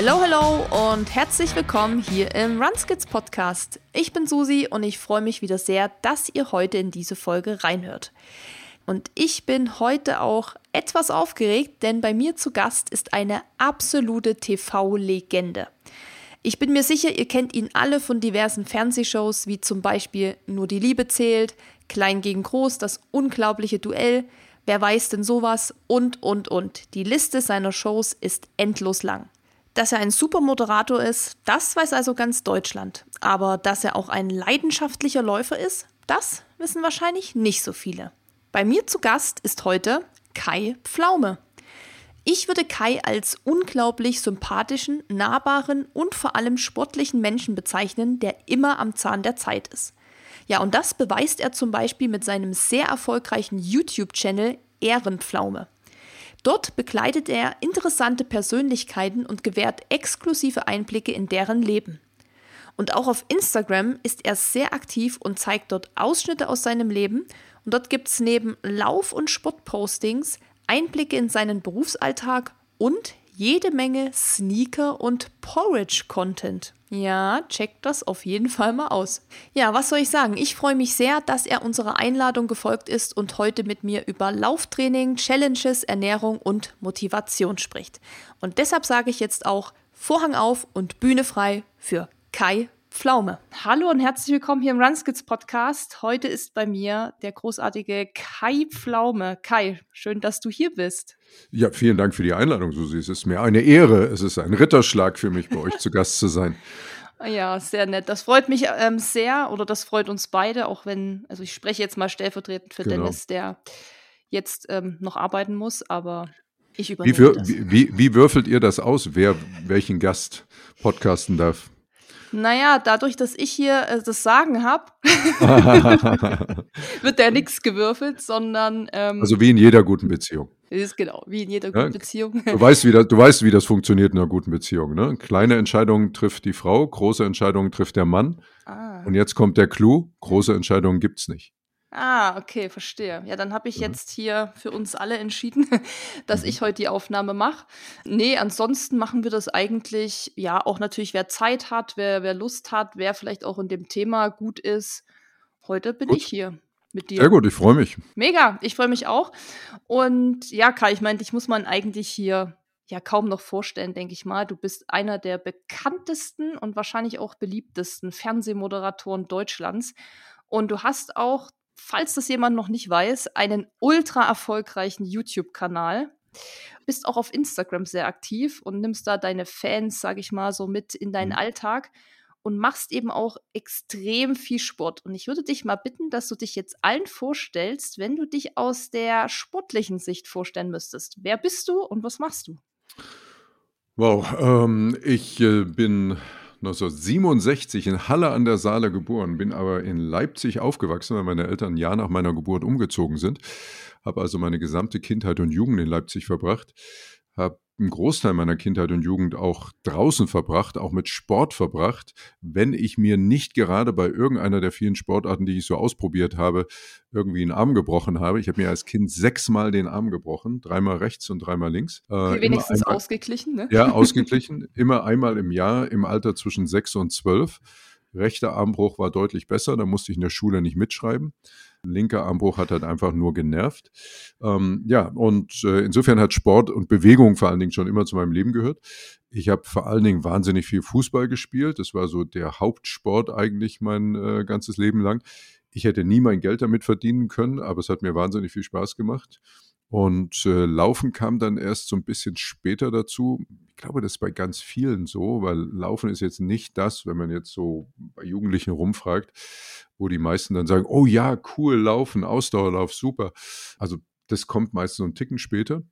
Hello, hello und herzlich willkommen hier im Runskids Podcast. Ich bin Susi und ich freue mich wieder sehr, dass ihr heute in diese Folge reinhört. Und ich bin heute auch etwas aufgeregt, denn bei mir zu Gast ist eine absolute TV-Legende. Ich bin mir sicher, ihr kennt ihn alle von diversen Fernsehshows, wie zum Beispiel Nur die Liebe zählt, Klein gegen Groß, das unglaubliche Duell, Wer weiß denn sowas und, und, und. Die Liste seiner Shows ist endlos lang. Dass er ein super Moderator ist, das weiß also ganz Deutschland. Aber dass er auch ein leidenschaftlicher Läufer ist, das wissen wahrscheinlich nicht so viele. Bei mir zu Gast ist heute Kai Pflaume. Ich würde Kai als unglaublich sympathischen, nahbaren und vor allem sportlichen Menschen bezeichnen, der immer am Zahn der Zeit ist. Ja, und das beweist er zum Beispiel mit seinem sehr erfolgreichen YouTube-Channel Ehrenpflaume. Dort begleitet er interessante Persönlichkeiten und gewährt exklusive Einblicke in deren Leben. Und auch auf Instagram ist er sehr aktiv und zeigt dort Ausschnitte aus seinem Leben. Und dort gibt es neben Lauf- und Sportpostings Einblicke in seinen Berufsalltag und jede Menge Sneaker- und Porridge-Content. Ja, checkt das auf jeden Fall mal aus. Ja, was soll ich sagen? Ich freue mich sehr, dass er unserer Einladung gefolgt ist und heute mit mir über Lauftraining, Challenges, Ernährung und Motivation spricht. Und deshalb sage ich jetzt auch Vorhang auf und Bühne frei für Kai Pflaume. Hallo und herzlich willkommen hier im Runskids Podcast. Heute ist bei mir der großartige Kai Pflaume. Kai, schön, dass du hier bist. Ja, vielen Dank für die Einladung, Susi. Es ist mir eine Ehre. Es ist ein Ritterschlag für mich, bei euch zu Gast zu sein. Ja, sehr nett. Das freut mich ähm, sehr oder das freut uns beide, auch wenn, also ich spreche jetzt mal stellvertretend für genau. Dennis, der jetzt ähm, noch arbeiten muss, aber ich übernehme wie, das. Wie, wie, wie würfelt ihr das aus, wer welchen Gast podcasten darf? Naja, dadurch, dass ich hier äh, das Sagen habe, wird da nichts gewürfelt, sondern. Ähm, also wie in jeder guten Beziehung. Ist genau, wie in jeder guten ja, Beziehung. Du weißt, wie das, du weißt, wie das funktioniert in einer guten Beziehung. Ne? Kleine Entscheidungen trifft die Frau, große Entscheidungen trifft der Mann. Ah. Und jetzt kommt der Clou: große Entscheidungen gibt es nicht. Ah, okay, verstehe. Ja, dann habe ich mhm. jetzt hier für uns alle entschieden, dass mhm. ich heute die Aufnahme mache. Nee, ansonsten machen wir das eigentlich, ja, auch natürlich, wer Zeit hat, wer, wer Lust hat, wer vielleicht auch in dem Thema gut ist. Heute bin gut. ich hier mit dir. Sehr gut, ich freue mich. Mega, ich freue mich auch. Und ja, Kai, ich meine, dich muss man eigentlich hier ja kaum noch vorstellen, denke ich mal. Du bist einer der bekanntesten und wahrscheinlich auch beliebtesten Fernsehmoderatoren Deutschlands. Und du hast auch falls das jemand noch nicht weiß, einen ultra erfolgreichen YouTube-Kanal. Bist auch auf Instagram sehr aktiv und nimmst da deine Fans, sag ich mal, so mit in deinen mhm. Alltag und machst eben auch extrem viel Sport. Und ich würde dich mal bitten, dass du dich jetzt allen vorstellst, wenn du dich aus der sportlichen Sicht vorstellen müsstest. Wer bist du und was machst du? Wow, ähm, ich äh, bin 1967 in Halle an der Saale geboren, bin aber in Leipzig aufgewachsen, weil meine Eltern ein Jahr nach meiner Geburt umgezogen sind. Habe also meine gesamte Kindheit und Jugend in Leipzig verbracht. Habe einen Großteil meiner Kindheit und Jugend auch draußen verbracht, auch mit Sport verbracht, wenn ich mir nicht gerade bei irgendeiner der vielen Sportarten, die ich so ausprobiert habe, irgendwie einen Arm gebrochen habe. Ich habe mir als Kind sechsmal den Arm gebrochen, dreimal rechts und dreimal links. Äh, wenigstens einmal, ausgeglichen, ne? Ja, ausgeglichen. immer einmal im Jahr im Alter zwischen sechs und zwölf. Rechter Armbruch war deutlich besser, da musste ich in der Schule nicht mitschreiben. Linker Armbruch hat halt einfach nur genervt. Ähm, ja, und äh, insofern hat Sport und Bewegung vor allen Dingen schon immer zu meinem Leben gehört. Ich habe vor allen Dingen wahnsinnig viel Fußball gespielt. Das war so der Hauptsport eigentlich mein äh, ganzes Leben lang. Ich hätte nie mein Geld damit verdienen können, aber es hat mir wahnsinnig viel Spaß gemacht. Und äh, Laufen kam dann erst so ein bisschen später dazu. Ich glaube, das ist bei ganz vielen so, weil Laufen ist jetzt nicht das, wenn man jetzt so bei Jugendlichen rumfragt, wo die meisten dann sagen, oh ja, cool, Laufen, Ausdauerlauf, super. Also das kommt meistens so einen Ticken später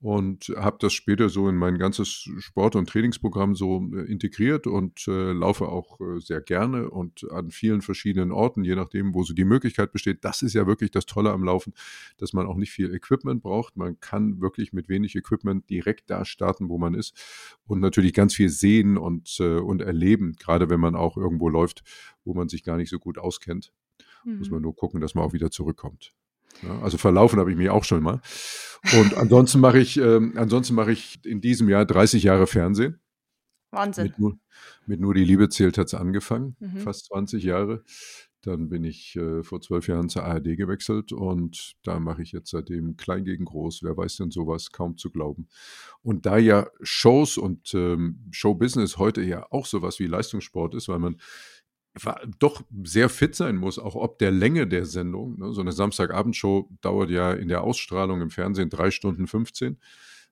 und habe das später so in mein ganzes Sport- und Trainingsprogramm so äh, integriert und äh, laufe auch äh, sehr gerne und an vielen verschiedenen Orten, je nachdem, wo so die Möglichkeit besteht. Das ist ja wirklich das Tolle am Laufen, dass man auch nicht viel Equipment braucht. Man kann wirklich mit wenig Equipment direkt da starten, wo man ist und natürlich ganz viel sehen und, äh, und erleben, gerade wenn man auch irgendwo läuft, wo man sich gar nicht so gut auskennt. Mhm. Muss man nur gucken, dass man auch wieder zurückkommt. Ja, also verlaufen habe ich mich auch schon mal. Und ansonsten mache ich, ähm, ansonsten mache ich in diesem Jahr 30 Jahre Fernsehen. Wahnsinn. Mit nur, mit nur die Liebe zählt hat es angefangen, Mhm. fast 20 Jahre. Dann bin ich äh, vor zwölf Jahren zur ARD gewechselt und da mache ich jetzt seitdem klein gegen groß. Wer weiß denn sowas? Kaum zu glauben. Und da ja Shows und ähm, Showbusiness heute ja auch sowas wie Leistungssport ist, weil man doch sehr fit sein muss, auch ob der Länge der Sendung. Ne? So eine Samstagabendshow dauert ja in der Ausstrahlung im Fernsehen drei Stunden 15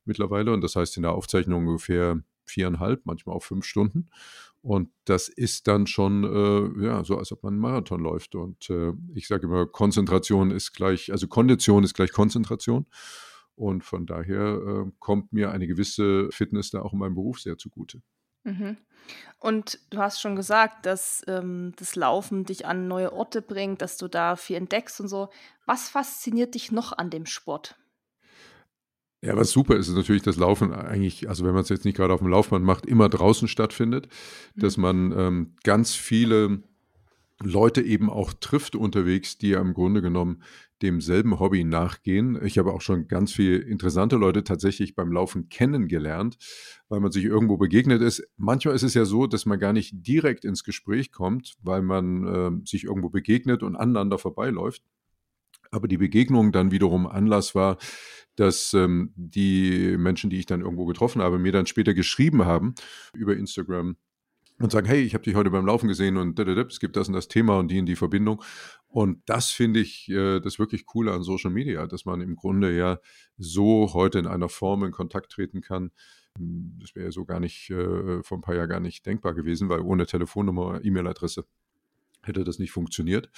mittlerweile und das heißt in der Aufzeichnung ungefähr viereinhalb, manchmal auch fünf Stunden. Und das ist dann schon äh, ja, so, als ob man einen Marathon läuft. Und äh, ich sage immer, Konzentration ist gleich, also Kondition ist gleich Konzentration. Und von daher äh, kommt mir eine gewisse Fitness da auch in meinem Beruf sehr zugute. Mhm. Und du hast schon gesagt, dass ähm, das Laufen dich an neue Orte bringt, dass du da viel entdeckst und so. Was fasziniert dich noch an dem Sport? Ja, was super ist, ist natürlich, dass Laufen eigentlich, also wenn man es jetzt nicht gerade auf dem Laufband macht, immer draußen stattfindet, dass Mhm. man ähm, ganz viele Leute eben auch trifft unterwegs, die ja im Grunde genommen demselben Hobby nachgehen. Ich habe auch schon ganz viele interessante Leute tatsächlich beim Laufen kennengelernt, weil man sich irgendwo begegnet ist. Manchmal ist es ja so, dass man gar nicht direkt ins Gespräch kommt, weil man ähm, sich irgendwo begegnet und aneinander vorbeiläuft. Aber die Begegnung dann wiederum Anlass war, dass ähm, die Menschen, die ich dann irgendwo getroffen habe, mir dann später geschrieben haben über Instagram und sagen, hey, ich habe dich heute beim Laufen gesehen und es gibt das und das Thema und die und die Verbindung. Und das finde ich äh, das wirklich Coole an Social Media, dass man im Grunde ja so heute in einer Form in Kontakt treten kann. Hm, Das wäre ja so gar nicht, äh, vor ein paar Jahren gar nicht denkbar gewesen, weil ohne Telefonnummer, E-Mail-Adresse hätte das nicht funktioniert.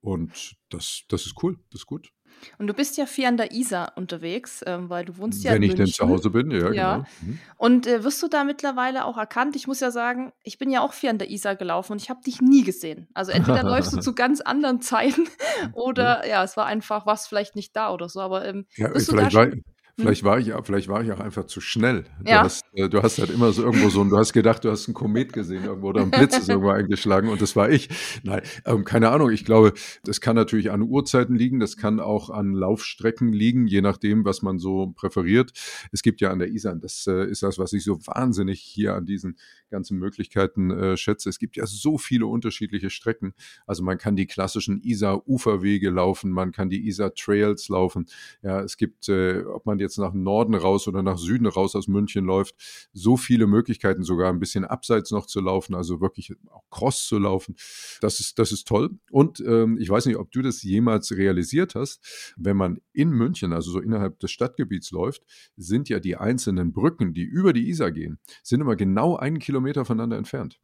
Und das, das ist cool, das ist gut. Und du bist ja viel an der Isar unterwegs, ähm, weil du wohnst ja Wenn in ich denn zu. Hause bin, ja, Ja. genau. Mhm. Und äh, wirst du da mittlerweile auch erkannt? Ich muss ja sagen, ich bin ja auch viel an der Isar gelaufen und ich habe dich nie gesehen. Also entweder läufst du zu ganz anderen Zeiten oder ja, es war einfach was vielleicht nicht da oder so. Aber ähm, Ja, bist du da vielleicht war, schon? Vielleicht war ich, auch- vielleicht war ich auch einfach zu schnell. Du Ja. hast, äh, du hast halt immer so irgendwo so, ein- du hast gedacht, du hast einen Komet gesehen irgendwo oder ein Blitz ist irgendwo eingeschlagen und das war ich. Nein, ähm, keine Ahnung. Ich glaube, das kann natürlich an Uhrzeiten liegen, das kann auch an Laufstrecken liegen, je nachdem, was man so präferiert. Es gibt ja an der Isar, das äh, ist das, was ich so wahnsinnig hier an diesen ganzen Möglichkeiten äh, schätze. Es gibt ja so viele unterschiedliche Strecken. Also man kann die klassischen Isar-Uferwege laufen, man kann die Isar-Trails laufen. Ja, es gibt, äh, ob man jetzt nach Norden raus oder nach Süden raus aus München läuft, so viele Möglichkeiten, sogar ein bisschen abseits noch zu laufen, also wirklich auch Cross zu laufen. Das ist, das ist toll. Und ähm, ich weiß nicht, ob du das jemals realisiert hast, wenn man in München, also so innerhalb des Stadtgebiets läuft, sind ja die einzelnen Brücken, die über die Isar gehen, sind immer genau einen Kilometer voneinander entfernt.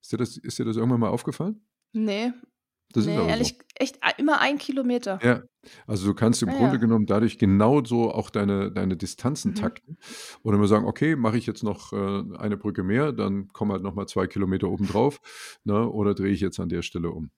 Ist dir das, ist dir das irgendwann mal aufgefallen? Nee, Das ist nee, aber so. ehrlich, echt a- immer ein Kilometer. Ja, also du kannst im Ah, Grunde ja. genommen dadurch genauso auch deine, deine Distanzen Mhm. takten. Und immer sagen, okay, mache ich jetzt noch äh, eine Brücke mehr, dann kommen halt nochmal zwei Kilometer obendrauf, ne, oder drehe ich jetzt an der Stelle um.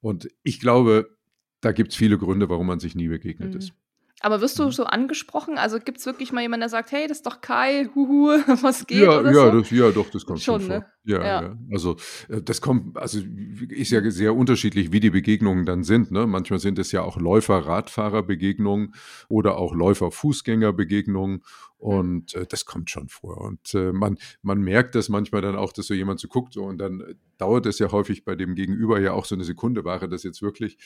Und ich glaube, da gibt es viele Gründe, warum man sich nie begegnet Mhm. ist. Aber wirst du Mhm. so angesprochen? Also gibt es wirklich mal jemanden, der sagt, hey, das ist doch Kai, huhu, was geht Ja, oder ja, so? das, ja, doch, das kommt schon, Schon, vor. ne? Ja, Ja. ja. Also äh, das kommt, also ist ja sehr unterschiedlich, wie die Begegnungen dann sind. Ne? Manchmal sind es ja auch Läufer-Radfahrer-Begegnungen oder auch Läufer-Fußgänger-Begegnungen und äh, das kommt schon vor. Und äh, man, man merkt das manchmal dann auch, dass so jemand so guckt so, und dann äh, dauert es ja häufig bei dem Gegenüber ja auch so eine Sekunde, war das jetzt wirklich?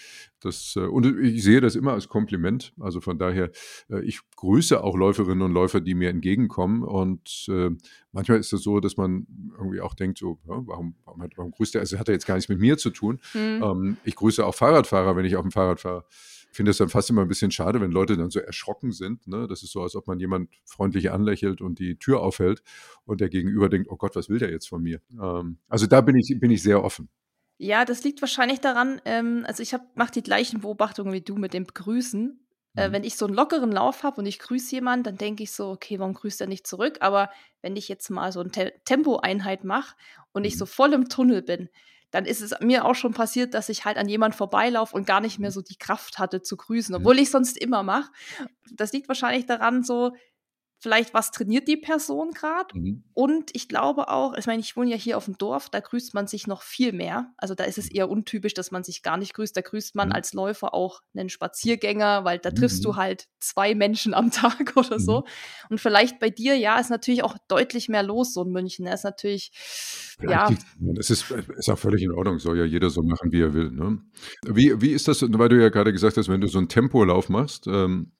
Das, äh, und ich sehe das immer als Kompliment. Also von daher, äh, ich grüße auch Läuferinnen und Läufer, die mir entgegenkommen und äh, manchmal ist es so, dass man irgendwie auch denkt, so, ja, warum, warum, hat, warum grüßt er? Also hat er jetzt gar nichts mit mir zu tun. Hm. Ähm, ich grüße auch Fahrradfahrer, wenn ich auf dem Fahrrad fahre. Ich finde es dann fast immer ein bisschen schade, wenn Leute dann so erschrocken sind. Ne? Das ist so, als ob man jemand freundlich anlächelt und die Tür aufhält und der Gegenüber denkt, oh Gott, was will der jetzt von mir? Ähm, also da bin ich, bin ich sehr offen. Ja, das liegt wahrscheinlich daran, ähm, also ich mache die gleichen Beobachtungen wie du mit dem Grüßen. Äh, Mhm. wenn ich so einen lockeren Lauf habe und ich grüße jemanden, dann denke ich so, okay, warum grüßt er nicht zurück? Aber wenn ich jetzt mal so eine Te Tempoeinheit mache und ich Mhm. so voll im Tunnel bin, dann ist es mir auch schon passiert, dass ich halt an jemand vorbeilaufe und gar nicht mehr so die Kraft hatte zu grüßen, Mhm. obwohl ich sonst immer mache. Das liegt wahrscheinlich daran, so vielleicht, was trainiert die Person gerade? Mhm. Und ich glaube auch, ich meine, ich wohne ja hier auf dem Dorf, da grüßt man sich noch viel mehr. Also da ist es eher untypisch, dass man sich gar nicht grüßt. Da grüßt man Mhm. als Läufer auch einen Spaziergänger, weil da triffst Mhm. du halt zwei Menschen am Tag oder so. Mhm. Und vielleicht bei dir, ja, ist natürlich auch deutlich mehr los, so in München. Er ist natürlich, Vielleicht ja. Es ist, ist auch völlig in Ordnung, soll ja jeder so machen, wie er will. Ne? Wie, wie ist das, weil du ja gerade gesagt hast, wenn du so einen Tempolauf machst, ähm,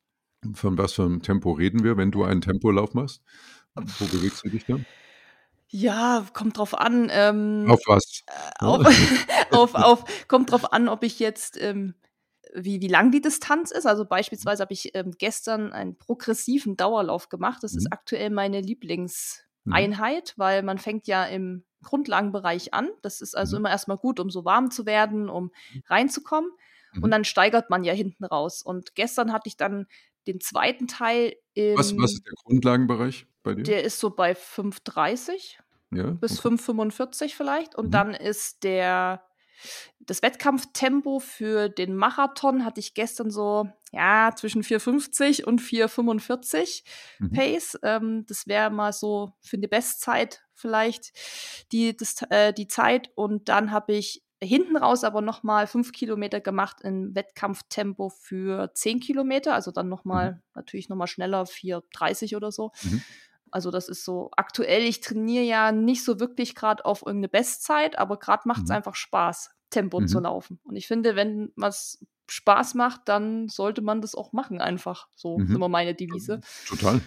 von was für einem Tempo reden wir, wenn du einen Tempolauf machst? Wo bewegst du dich dann? ja, kommt drauf an. Ähm, Auf was? auf, auf, auf, kommt drauf an, ob ich jetzt, ähm, wie, wie lang die Distanz ist. Also beispielsweise habe ich ähm, gestern einen progressiven Dauerlauf gemacht. Das ist Mhm. aktuell meine Lieblingseinheit, weil man fängt ja im Grundlagenbereich an. Das ist also Mhm. immer erstmal gut, um so warm zu werden, um reinzukommen. Mhm. Und dann steigert man ja hinten raus. Und gestern hatte ich dann den zweiten Teil im, Was, was ist der Grundlagenbereich bei dir? der ist so bei 5,30 ja? bis okay. 5,45 vielleicht. Und Mhm. dann ist der das Wettkampftempo für den Marathon hatte ich gestern so, ja, zwischen 4,50 und 4,45 Mhm. Pace. Ähm, das wäre mal so für eine Bestzeit vielleicht die, das, äh, die Zeit. Und dann habe ich hinten raus aber noch mal fünf Kilometer gemacht in Wettkampftempo für 10 Kilometer. Also dann noch mal, natürlich noch mal schneller, 4,30 oder so. Mhm. Also das ist so aktuell. Ich trainiere ja nicht so wirklich gerade auf irgendeine Bestzeit, aber gerade macht es Mhm. einfach Spaß, Tempo Mhm. zu laufen. Und ich finde, wenn was Spaß macht, dann sollte man das auch machen einfach. So Mhm. ist immer meine Devise. Total.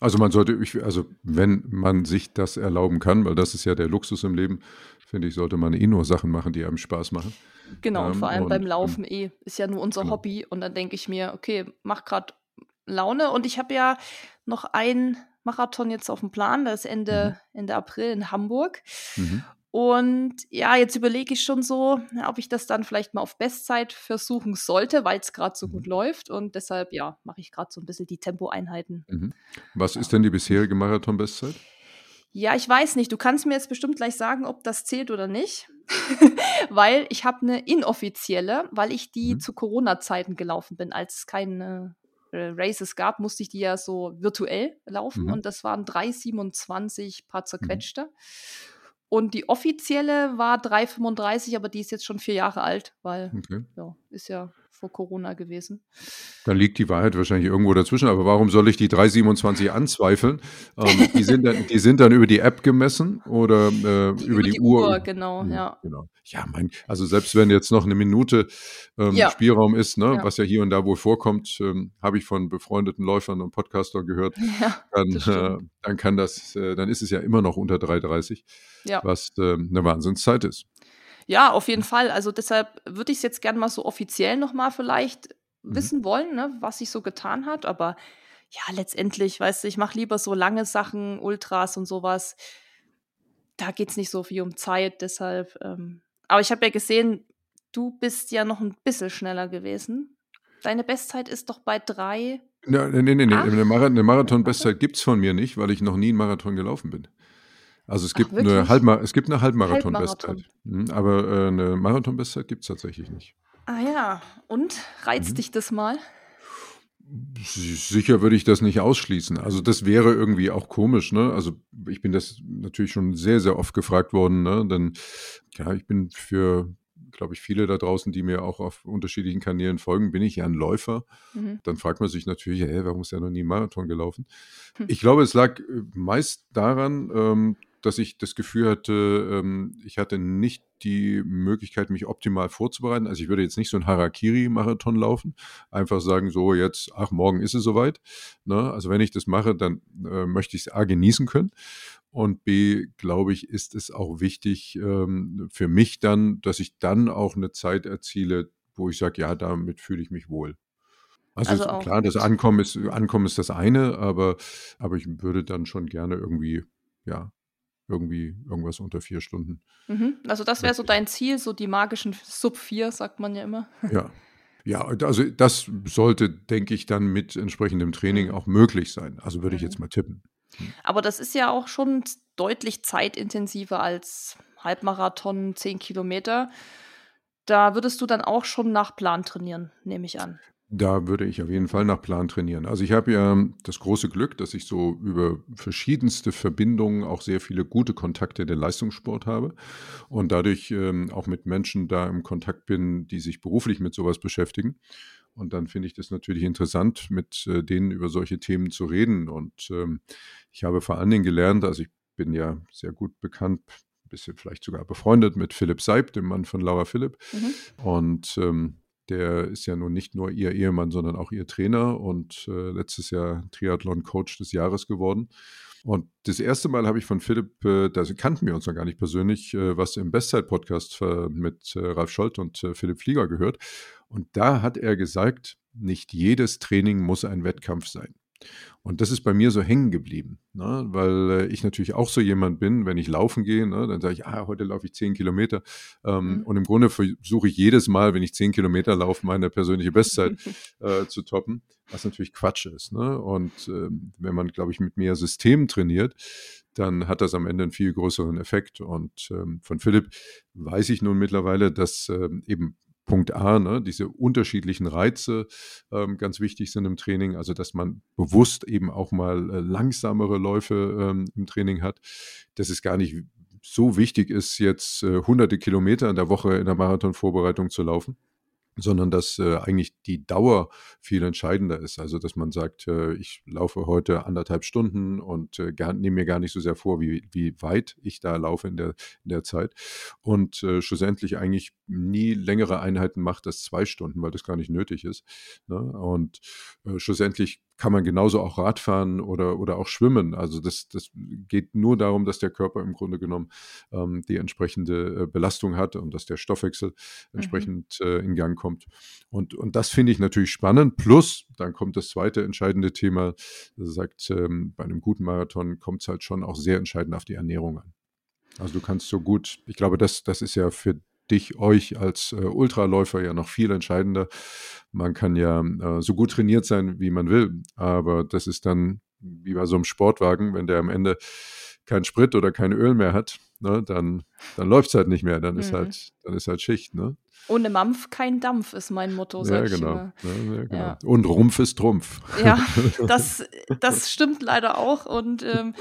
Also man sollte, also wenn man sich das erlauben kann, weil das ist ja der Luxus im Leben, finde ich, sollte man eh nur Sachen machen, die einem Spaß machen. Genau, und Ähm, vor allem und, beim Laufen eh. Ist ja nur unser genau. Hobby. Und dann denke ich mir, okay, macht gerade Laune. Und ich habe ja noch einen Marathon jetzt auf dem Plan. Das ist Ende, Ende April in Hamburg. Mhm. Und ja, jetzt überlege ich schon so, ja, ob ich das dann vielleicht mal auf Bestzeit versuchen sollte, weil es gerade so Mhm. gut läuft. Und deshalb, ja, mache ich gerade so ein bisschen die Tempoeinheiten. Mhm. Was ist denn die bisherige Marathon-Bestzeit? Ja, ich weiß nicht. Du kannst mir jetzt bestimmt gleich sagen, ob das zählt oder nicht. weil ich habe eine inoffizielle, weil ich die Mhm. zu Corona-Zeiten gelaufen bin. Als es keine äh, Races gab, musste ich die ja so virtuell laufen. Mhm. Und das waren 3,27 paar Mhm. zerquetschte. Und die offizielle war 3,35, aber die ist jetzt schon vier Jahre alt, weil Okay. ja, ist ja vor Corona gewesen. Dann liegt die Wahrheit wahrscheinlich irgendwo dazwischen. Aber warum soll ich die 327 anzweifeln? Ähm, die, sind dann, die sind dann über die App gemessen oder äh, über, die, Uhr? genau, Mhm, ja. Genau. Ja, mein, also selbst wenn jetzt noch eine Minute ähm, Ja. Spielraum ist, ne, Ja. was ja hier und da wohl vorkommt, ähm, habe ich von befreundeten Läufern und Podcastern gehört, Ja, dann, äh, dann kann das, äh, dann ist es ja immer noch unter 3,30, ja. was ähm, eine Wahnsinnszeit ist. Ja, auf jeden Fall. Also deshalb würde ich es jetzt gerne mal so offiziell nochmal vielleicht Mhm. wissen wollen, ne, was sich so getan hat. Aber ja, letztendlich, weißt du, ich mache lieber so lange Sachen, Ultras und sowas. Da geht es nicht so viel um Zeit, deshalb. Ähm, aber ich habe ja gesehen, du bist ja noch ein bisschen schneller gewesen. Deine Bestzeit ist doch bei drei. Na, nee, nee, nee. Eine, Mara eine Marathon-Bestzeit gibt es von mir nicht, weil ich noch nie einen Marathon gelaufen bin. Also es Ach, gibt, eine, wirklich? Halbma es gibt eine Halbmarathon-Bestzeit. Halbmarathon. Mhm, aber äh, eine Marathon-Bestzeit gibt es tatsächlich nicht. Ah ja, und reizt Mhm. dich das mal? Sicher würde ich das nicht ausschließen. Also das wäre irgendwie auch komisch, ne? Also ich bin das natürlich schon sehr, sehr oft gefragt worden, ne? Denn ja, ich bin für, glaube ich, viele da draußen, die mir auch auf unterschiedlichen Kanälen folgen, bin ich ja ein Läufer. Mhm. Dann fragt man sich natürlich, hey, warum ist ja noch nie ein Marathon gelaufen? Hm. Ich glaube, es lag äh, meist daran, ähm, dass ich das Gefühl hatte, ähm, ich hatte nicht die Möglichkeit, mich optimal vorzubereiten. Also ich würde jetzt nicht so ein Harakiri-Marathon laufen, einfach sagen, so jetzt, ach, morgen ist es soweit. Ne? Also wenn ich das mache, dann äh, möchte ich es A genießen können. Und B, glaube ich, ist es auch wichtig ähm, für mich dann, dass ich dann auch eine Zeit erziele, wo ich sage, ja, damit fühle ich mich wohl. Also, Also klar, das Ankommen ist, Ankommen ist das eine, aber, aber ich würde dann schon gerne irgendwie, ja, irgendwie irgendwas unter vier Stunden. Mhm. Also das wäre so dein Ziel, so die magischen Sub 4, sagt man ja immer. Ja. Ja, also das sollte, denke ich, dann mit entsprechendem Training Mhm. auch möglich sein. Also würde ich Mhm. jetzt mal tippen. Aber das ist ja auch schon deutlich zeitintensiver als Halbmarathon, 10 Kilometer. Da würdest du dann auch schon nach Plan trainieren, nehme ich an. Da würde ich auf jeden Fall nach Plan trainieren. Also ich habe ja das große Glück, dass ich so über verschiedenste Verbindungen auch sehr viele gute Kontakte in den Leistungssport habe und dadurch ähm, auch mit Menschen da im Kontakt bin, die sich beruflich mit sowas beschäftigen. Und dann finde ich das natürlich interessant, mit äh, denen über solche Themen zu reden. Und ähm, ich habe vor allen Dingen gelernt, also ich bin ja sehr gut bekannt, ein bisschen vielleicht sogar befreundet mit Philipp Seib, dem Mann von Laura Philipp. Mhm. Und ähm, der ist ja nun nicht nur ihr Ehemann, sondern auch ihr Trainer und äh, letztes Jahr Triathlon-Coach des Jahres geworden. Und das erste Mal habe ich von Philipp, äh, da kannten wir uns noch gar nicht persönlich, äh, was im Bestzeit-Podcast äh, mit äh, Ralf Scholz und äh, Philipp Flieger gehört. Und da hat er gesagt, nicht jedes Training muss ein Wettkampf sein. Und das ist bei mir so hängen geblieben, ne? weil äh, ich natürlich auch so jemand bin, wenn ich laufen gehe, ne, dann sage ich, ah, heute laufe ich zehn Kilometer. Ähm, mhm. Und im Grunde versuche ich jedes Mal, wenn ich zehn Kilometer laufe, meine persönliche Bestzeit äh, zu toppen, was natürlich Quatsch ist. Ne? Und ähm, wenn man, glaube ich, mit mehr System trainiert, dann hat das am Ende einen viel größeren Effekt. Und ähm, von Philipp weiß ich nun mittlerweile, dass ähm, eben Punkt A, ne, diese unterschiedlichen Reize ähm, ganz wichtig sind im Training, also dass man bewusst eben auch mal äh, langsamere Läufe ähm, im Training hat, dass es gar nicht so wichtig ist, jetzt äh, hunderte Kilometer in der Woche in der Marathonvorbereitung zu laufen, sondern dass äh, eigentlich die Dauer viel entscheidender ist. Also dass man sagt, äh, ich laufe heute anderthalb Stunden und äh, nehme mir gar nicht so sehr vor, wie, wie weit ich da laufe in der, in der Zeit. Und äh, schlussendlich eigentlich nie längere Einheiten macht als zwei Stunden, weil das gar nicht nötig ist. Ne? Und äh, schlussendlich kann man genauso auch Radfahren oder, oder auch schwimmen. Also das, das geht nur darum, dass der Körper im Grunde genommen ähm, die entsprechende äh, Belastung hat und dass der Stoffwechsel mhm. entsprechend mhm. äh, in Gang kommt. Und, und das finde ich natürlich spannend. Plus, dann kommt das zweite entscheidende Thema, das sagt, ähm, bei einem guten Marathon kommt es halt schon auch sehr entscheidend auf die Ernährung an. Also du kannst so gut, ich glaube, das, das ist ja für dich, euch als äh, Ultraläufer ja noch viel entscheidender. Man kann ja äh, so gut trainiert sein, wie man will, aber das ist dann wie bei so einem Sportwagen, wenn der am Ende kein Sprit oder kein Öl mehr hat, ne, dann, dann läuft es halt nicht mehr, dann ist mhm. halt, dann ist halt Schicht, ne? Ohne Mampf kein Dampf ist mein Motto. Ja genau. Ja, ja, genau. Ja. Und Rumpf ist Trumpf. Ja, das, das stimmt leider auch. Und ähm,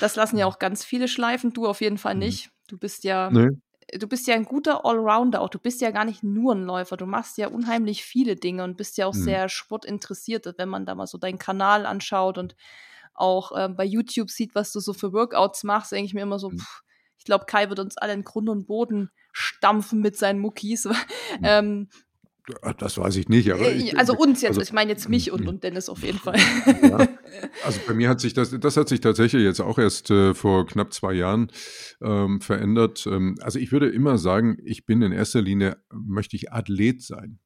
das lassen ja auch ganz viele schleifen. Du auf jeden Fall mhm. nicht. Du bist ja nee du bist ja ein guter Allrounder auch. Du bist ja gar nicht nur ein Läufer. Du machst ja unheimlich viele Dinge und bist ja auch mhm. sehr sportinteressiert, wenn man da mal so deinen Kanal anschaut und auch ähm, bei YouTube sieht, was du so für Workouts machst, denke ich mir immer so, mhm. pff, ich glaube, Kai wird uns alle in Grund und Boden stampfen mit seinen Muckis. Mhm. ähm, das weiß ich nicht. Aber äh, ich, also uns jetzt, also, ich meine jetzt mich und, und Dennis auf jeden Fall. Ja, also bei mir hat sich das, das hat sich tatsächlich jetzt auch erst äh, vor knapp zwei Jahren ähm, verändert. Ähm, also ich würde immer sagen, ich bin in erster Linie, möchte ich Athlet sein.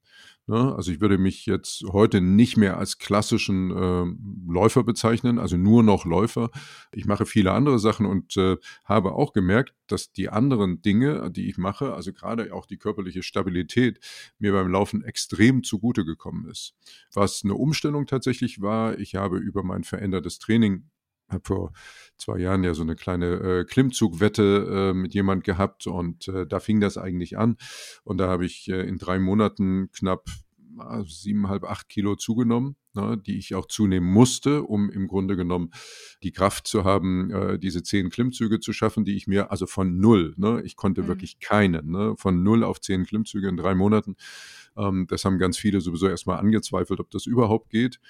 Ne? Also ich würde mich jetzt heute nicht mehr als klassischen äh, Läufer bezeichnen, also nur noch Läufer. Ich mache viele andere Sachen und äh, habe auch gemerkt, dass die anderen Dinge, die ich mache, also gerade auch die körperliche Stabilität, mir beim Laufen extrem zugute gekommen ist. Was eine Umstellung tatsächlich war, ich habe über mein verändertes Training habe vor zwei Jahren ja so eine kleine äh, Klimmzugwette äh, mit jemand gehabt und äh, da fing das eigentlich an. Und da habe ich äh, in drei Monaten knapp siebeneinhalb, acht Kilo zugenommen, ne, die ich auch zunehmen musste, um im Grunde genommen die Kraft zu haben, äh, diese zehn Klimmzüge zu schaffen, die ich mir, also von null, ne, ich konnte mhm. wirklich keinen, ne, von null auf zehn Klimmzüge in drei Monaten. Ähm, das haben ganz viele sowieso erstmal angezweifelt, ob das überhaupt geht.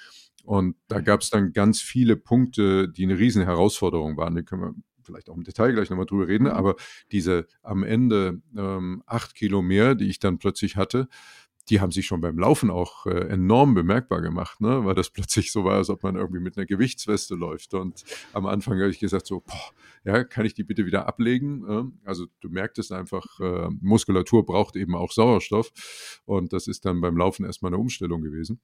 Und da gab es dann ganz viele Punkte, die eine riesen Herausforderung waren. Die können wir vielleicht auch im Detail gleich nochmal drüber reden, mhm. aber diese am Ende ähm, acht Kilo mehr, die ich dann plötzlich hatte, die haben sich schon beim Laufen auch äh, enorm bemerkbar gemacht, ne? weil das plötzlich so war, als ob man irgendwie mit einer Gewichtsweste läuft. Und am Anfang habe ich gesagt, so, boah, ja, kann ich die bitte wieder ablegen? Äh? Also du merkst es einfach, äh, Muskulatur braucht eben auch Sauerstoff. Und das ist dann beim Laufen erstmal eine Umstellung gewesen.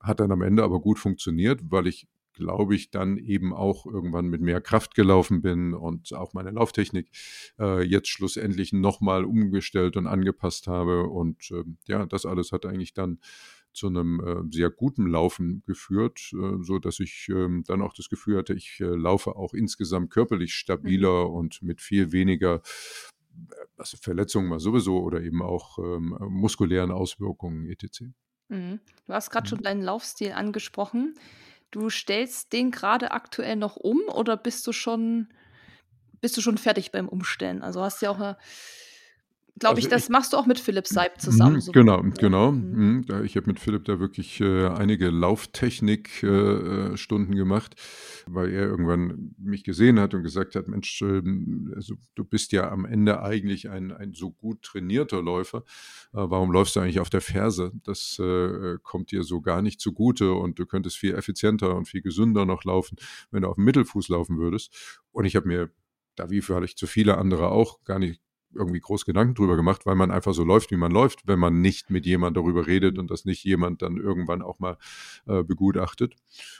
Hat dann am Ende aber gut funktioniert, weil ich glaube ich, dann eben auch irgendwann mit mehr Kraft gelaufen bin und auch meine Lauftechnik äh, jetzt schlussendlich nochmal umgestellt und angepasst habe. Und äh, ja, das alles hat eigentlich dann zu einem äh, sehr guten Laufen geführt, äh, so dass ich äh, dann auch das Gefühl hatte, ich äh, laufe auch insgesamt körperlich stabiler mhm. und mit viel weniger also Verletzungen mal sowieso oder eben auch ähm, muskulären Auswirkungen etc. Mhm. Du hast gerade Mhm. schon deinen Laufstil angesprochen. Du stellst den gerade aktuell noch um oder bist du schon bist du schon fertig beim Umstellen? Also, hast ja auch 'ne glaube Also, ich, das ich machst du auch mit Philipp Seib zusammen, Mhm, so genau, genau. Mhm. Mhm, ich habe mit Philipp da wirklich, äh, einige Lauftechnik äh, äh, gemacht, weil er irgendwann mich gesehen hat und gesagt hat: „Mensch, ähm, also, du bist ja am Ende eigentlich ein ein so gut trainierter Läufer. Äh, warum läufst du eigentlich auf der Ferse? Das, äh, kommt dir so gar nicht zugute und du könntest viel effizienter und viel gesünder noch laufen, wenn du auf'm Mittelfuß laufen würdest.“ Und ich habe mir da wie vielleicht so viele andere auch gar nicht irgendwie groß Gedanken drüber gemacht, weil man einfach so läuft, wie man läuft, wenn man nicht mit jemand darüber redet und das nicht jemand dann irgendwann auch mal, äh, begutachtet.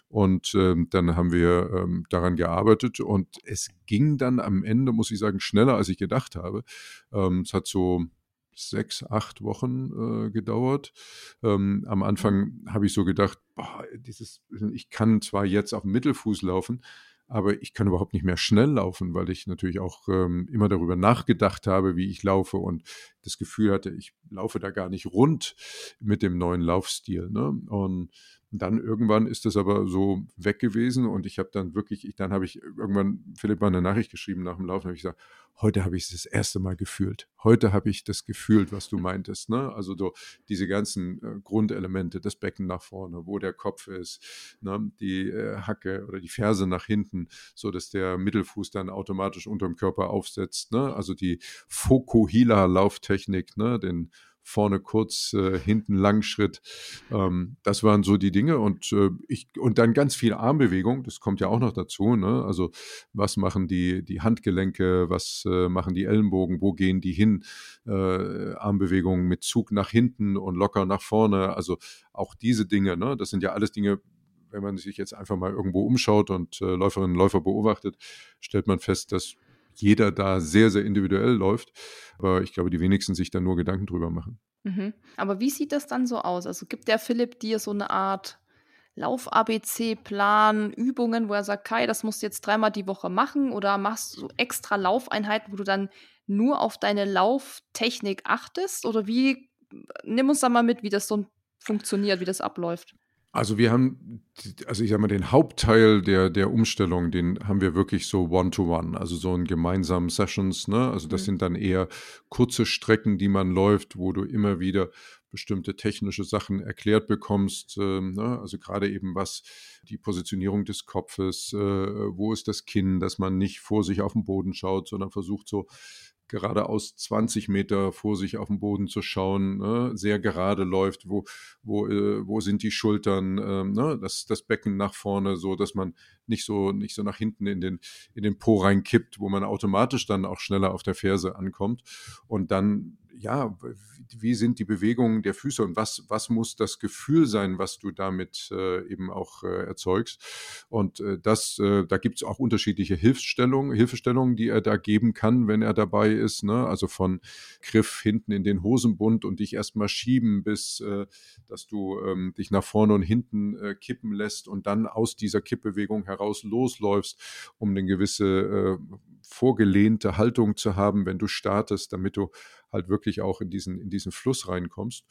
Und, ähm, dann haben wir, ähm, daran gearbeitet und es ging dann am Ende, muss ich sagen, schneller, als ich gedacht habe. Ähm, es hat so 6, 8 Wochen, äh, gedauert. Ähm, am Mhm. Anfang habe ich so gedacht: „Boah, dieses ich kann zwar jetzt auf'm Mittelfuß laufen, aber ich kann überhaupt nicht mehr schnell laufen“, weil ich natürlich auch, ähm, immer darüber nachgedacht habe, wie ich laufe und das Gefühl hatte, ich laufe da gar nicht rund mit dem neuen Laufstil, ne? Und dann irgendwann ist das aber so weg gewesen und ich habe dann wirklich ich dann habe ich irgendwann Philipp mal 'ne Nachricht geschrieben nach'm Laufen, habe ich gesagt: „Heute habe ich's das 1. Mal gefühlt. Heute habe ich das gefühlt, was du meintest“, ne? Also, so diese ganzen, äh, Grundelemente, das Becken nach vorne, wo der Kopf ist, ne, die, äh, Hacke oder die Ferse nach hinten, sodass der Mittelfuß dann automatisch unterm Körper aufsetzt, ne? Also, die Fokuhila-Lauftechnik, ne, den vorne kurz, äh, hinten Langschritt. Ähm, das waren so die Dinge und, äh, ich und dann ganz viel Armbewegung, das kommt ja auch noch dazu, ne? Also, was machen die die Handgelenke, was, äh, machen die Ellenbogen, wo gehen die hin? Äh, Armbewegungen mit Zug nach hinten und locker nach vorne. Also, auch diese Dinge, ne? Das sind ja alles Dinge, wenn man sich jetzt einfach mal irgendwo umschaut und, äh, Läuferinnen und Läufer beobachtet, stellt man fest, dass jeder da sehr, sehr individuell läuft. Aber ich glaube, die wenigsten sich da nur Gedanken drüber machen. Mhm. Aber wie sieht das dann so aus? Also, gibt der Philipp dir so 'ne Art Lauf-ABC-Plan, Übungen, wo er sagt: „Kai, das musst du jetzt dreimal die Woche machen“, oder machst du extra Laufeinheiten, wo du dann nur auf deine Lauftechnik achtest? Oder wie nimm uns da mal mit, wie das so funktioniert, wie das abläuft. Also, wir haben also, ich sage mal, den Hauptteil der der Umstellung, den haben wir wirklich so one to one, also, so in gemeinsamen Sessions, ne? Also, das Mhm. sind dann eher kurze Strecken, die man läuft, wo du immer wieder bestimmte technische Sachen erklärt bekommst, ähm, ne? Also, grade eben was die Positionierung des Kopfes, äh, wo ist das Kinn, dass man nicht vor sich auf'n Boden schaut, sondern versucht so geradeaus 20 Meter vor sich auf'n Boden zu schauen, ne? Sehr gerade läuft, wo wo, äh wo sind die Schultern, ähm, ne? Das das Becken nach vorne, so dass man nicht so nicht so nach hinten in den in den Po reinkippt, wo man automatisch dann auch schneller auf der Ferse ankommt. Und dann, ja, wie sind die Bewegungen der Füße und was was muss das Gefühl sein, was du damit, äh, eben auch, äh, erzeugst? Und, äh, das äh, da gibt's auch unterschiedliche Hilfsstellungen Hilfestellungen, die er da geben kann, wenn er dabei ist, ne? Also, von Griff hinten in den Hosenbund und dich erst mal schieben, bis, äh, dass du, ähm, dich nach vorne und hinten, äh, kippen lässt und dann aus dieser Kippbewegung heraus losläufst, um 'ne gewisse, vorgelehnte Haltung zu haben, wenn du startest, damit du halt wirklich auch in diesen in diesen Fluss reinkommst.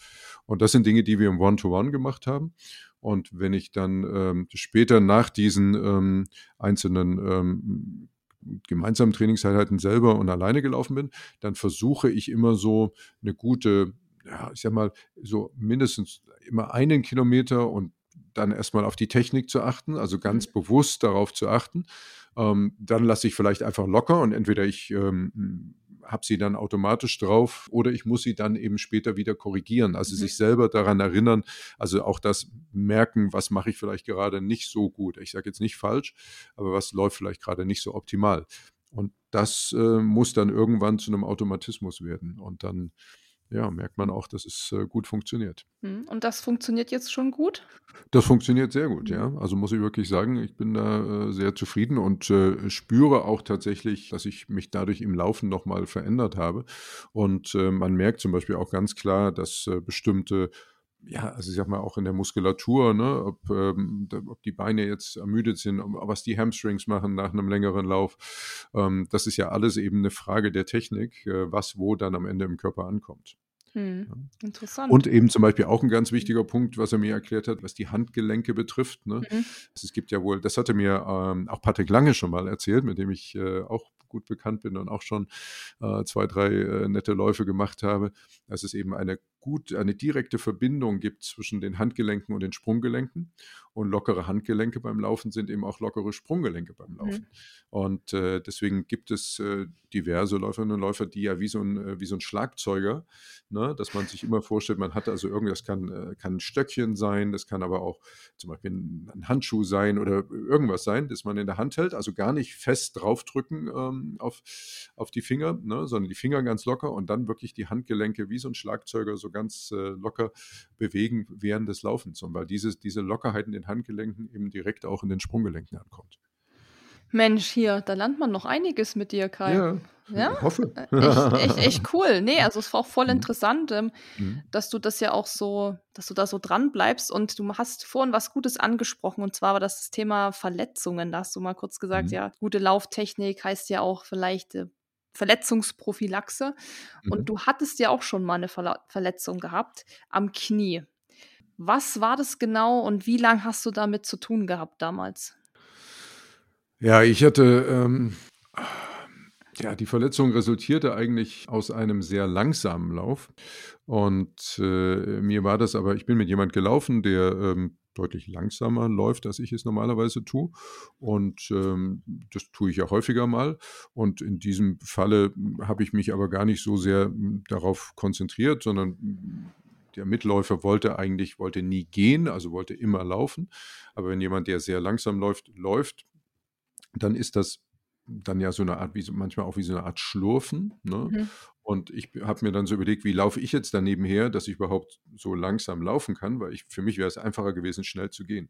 Und das sind Dinge, die wir im One to One gemacht haben. Und wenn ich dann, ähm, später nach diesen, ähm, einzelnen, ähm, gemeinsamen Trainingseinheiten selber und alleine gelaufen bin, dann versuche ich immer so 'ne gute ja, ich sage mal, so mindestens immer 1 Kilometer und dann erst mal auf die Technik zu achten, also, ganz Mhm. bewusst darauf zu achten. Ähm, dann lasse ich vielleicht einfach locker und entweder ich, ähm, habe sie dann automatisch drauf oder ich muss sie dann eben später wieder korrigieren. Also, Mhm. sich selber daran erinnern, also, auch das merken, was mache ich vielleicht gerade nicht so gut. Ich sage jetzt nicht falsch, aber was läuft vielleicht grade nicht so optimal. Und das, äh, muss dann irgendwann zu 'nem Automatismus werden. Und dann, ja, merkt man auch, dass es, äh, gut funktioniert. Mhm. Und das funktioniert jetzt schon gut? Das funktioniert sehr gut, ja. Also, muss ich wirklich sagen, ich bin da, äh, sehr zufrieden und, äh, spüre auch tatsächlich, dass ich mich dadurch im Laufen noch mal verändert habe. Und, man merkt zum Beispiel auch ganz klar, dass, bestimmte ja, also, ich sage mal, auch in der Muskulatur, ne, ob, ähm, ob die Beine jetzt ermüdet sind, was die Hamstrings machen nach 'nem längeren Lauf. Ähm, das ist ja alles eben 'ne Frage der Technik, äh, was wo dann am Ende im Körper ankommt. Hm, interessant. Und eben zum Beispiel auch ein ganz wichtiger Punkt, was er mir erklärt hat, was die Handgelenke betrifft. Ne? Mhm. Es gibt ja wohl, das hatte mir ähm, auch Patrick Lange schon mal erzählt, mit dem ich äh, auch gut bekannt bin und auch schon äh, zwei, drei äh, nette Läufe gemacht habe, dass es eben eine gut, eine direkte Verbindung gibt zwischen den Handgelenken und den Sprunggelenken. Und lockere Handgelenke beim Laufen sind eben auch lockere Sprunggelenke beim Laufen. Mhm. Und äh, deswegen gibt es äh, diverse Läuferinnen und Läufer, die ja wie so ein, äh, wie so ein Schlagzeuger, ne, dass man sich immer vorstellt, man hat also irgendwas, kann, äh, kann ein Stöckchen sein, das kann aber auch zum Beispiel ein, ein, Handschuh sein oder irgendwas sein, das man in der Hand hält, also gar nicht fest draufdrücken ähm, auf, auf die Finger, ne, sondern die Finger ganz locker und dann wirklich die Handgelenke wie so ein Schlagzeuger so ganz äh, locker bewegen während des Laufens. Und weil dieses, diese Lockerheit in den Handgelenken eben direkt auch in den Sprunggelenken ankommt. Mensch, hier, da lernt man noch einiges mit dir, Kai. Ja, ja? ich hoffe. Äh, echt, echt, echt cool. Nee, also es war auch voll mhm. interessant, ähm, mhm. dass du das ja auch so, dass du da so dran bleibst und du hast vorhin was Gutes angesprochen und zwar war das Thema Verletzungen. Da hast du mal kurz gesagt, mhm. ja, gute Lauftechnik heißt ja auch vielleicht äh, Verletzungsprophylaxe. Mhm. Und du hattest ja auch schon mal eine Verla Verletzung gehabt am Knie. Was war das genau und wie lange hast du damit zu tun gehabt damals? Ja, ich hatte, ähm, ja, die Verletzung resultierte eigentlich aus einem sehr langsamen Lauf. Und äh, mir war das aber, ich bin mit jemand gelaufen, der ähm, deutlich langsamer läuft, als ich es normalerweise tue. Und ähm, das tue ich ja häufiger mal. Und in diesem Falle habe ich mich aber gar nicht so sehr hm, darauf konzentriert, sondern hm, der Mitläufer wollte eigentlich, wollte nie gehen, also wollte immer laufen. Aber wenn jemand, der sehr langsam läuft, läuft, dann ist das dann ja so eine Art, wie manchmal auch wie so eine Art Schlurfen. Ne? Mhm. Und ich habe mir dann so überlegt, wie laufe ich jetzt daneben her, dass ich überhaupt so langsam laufen kann, weil ich, für mich wäre es einfacher gewesen, schnell zu gehen.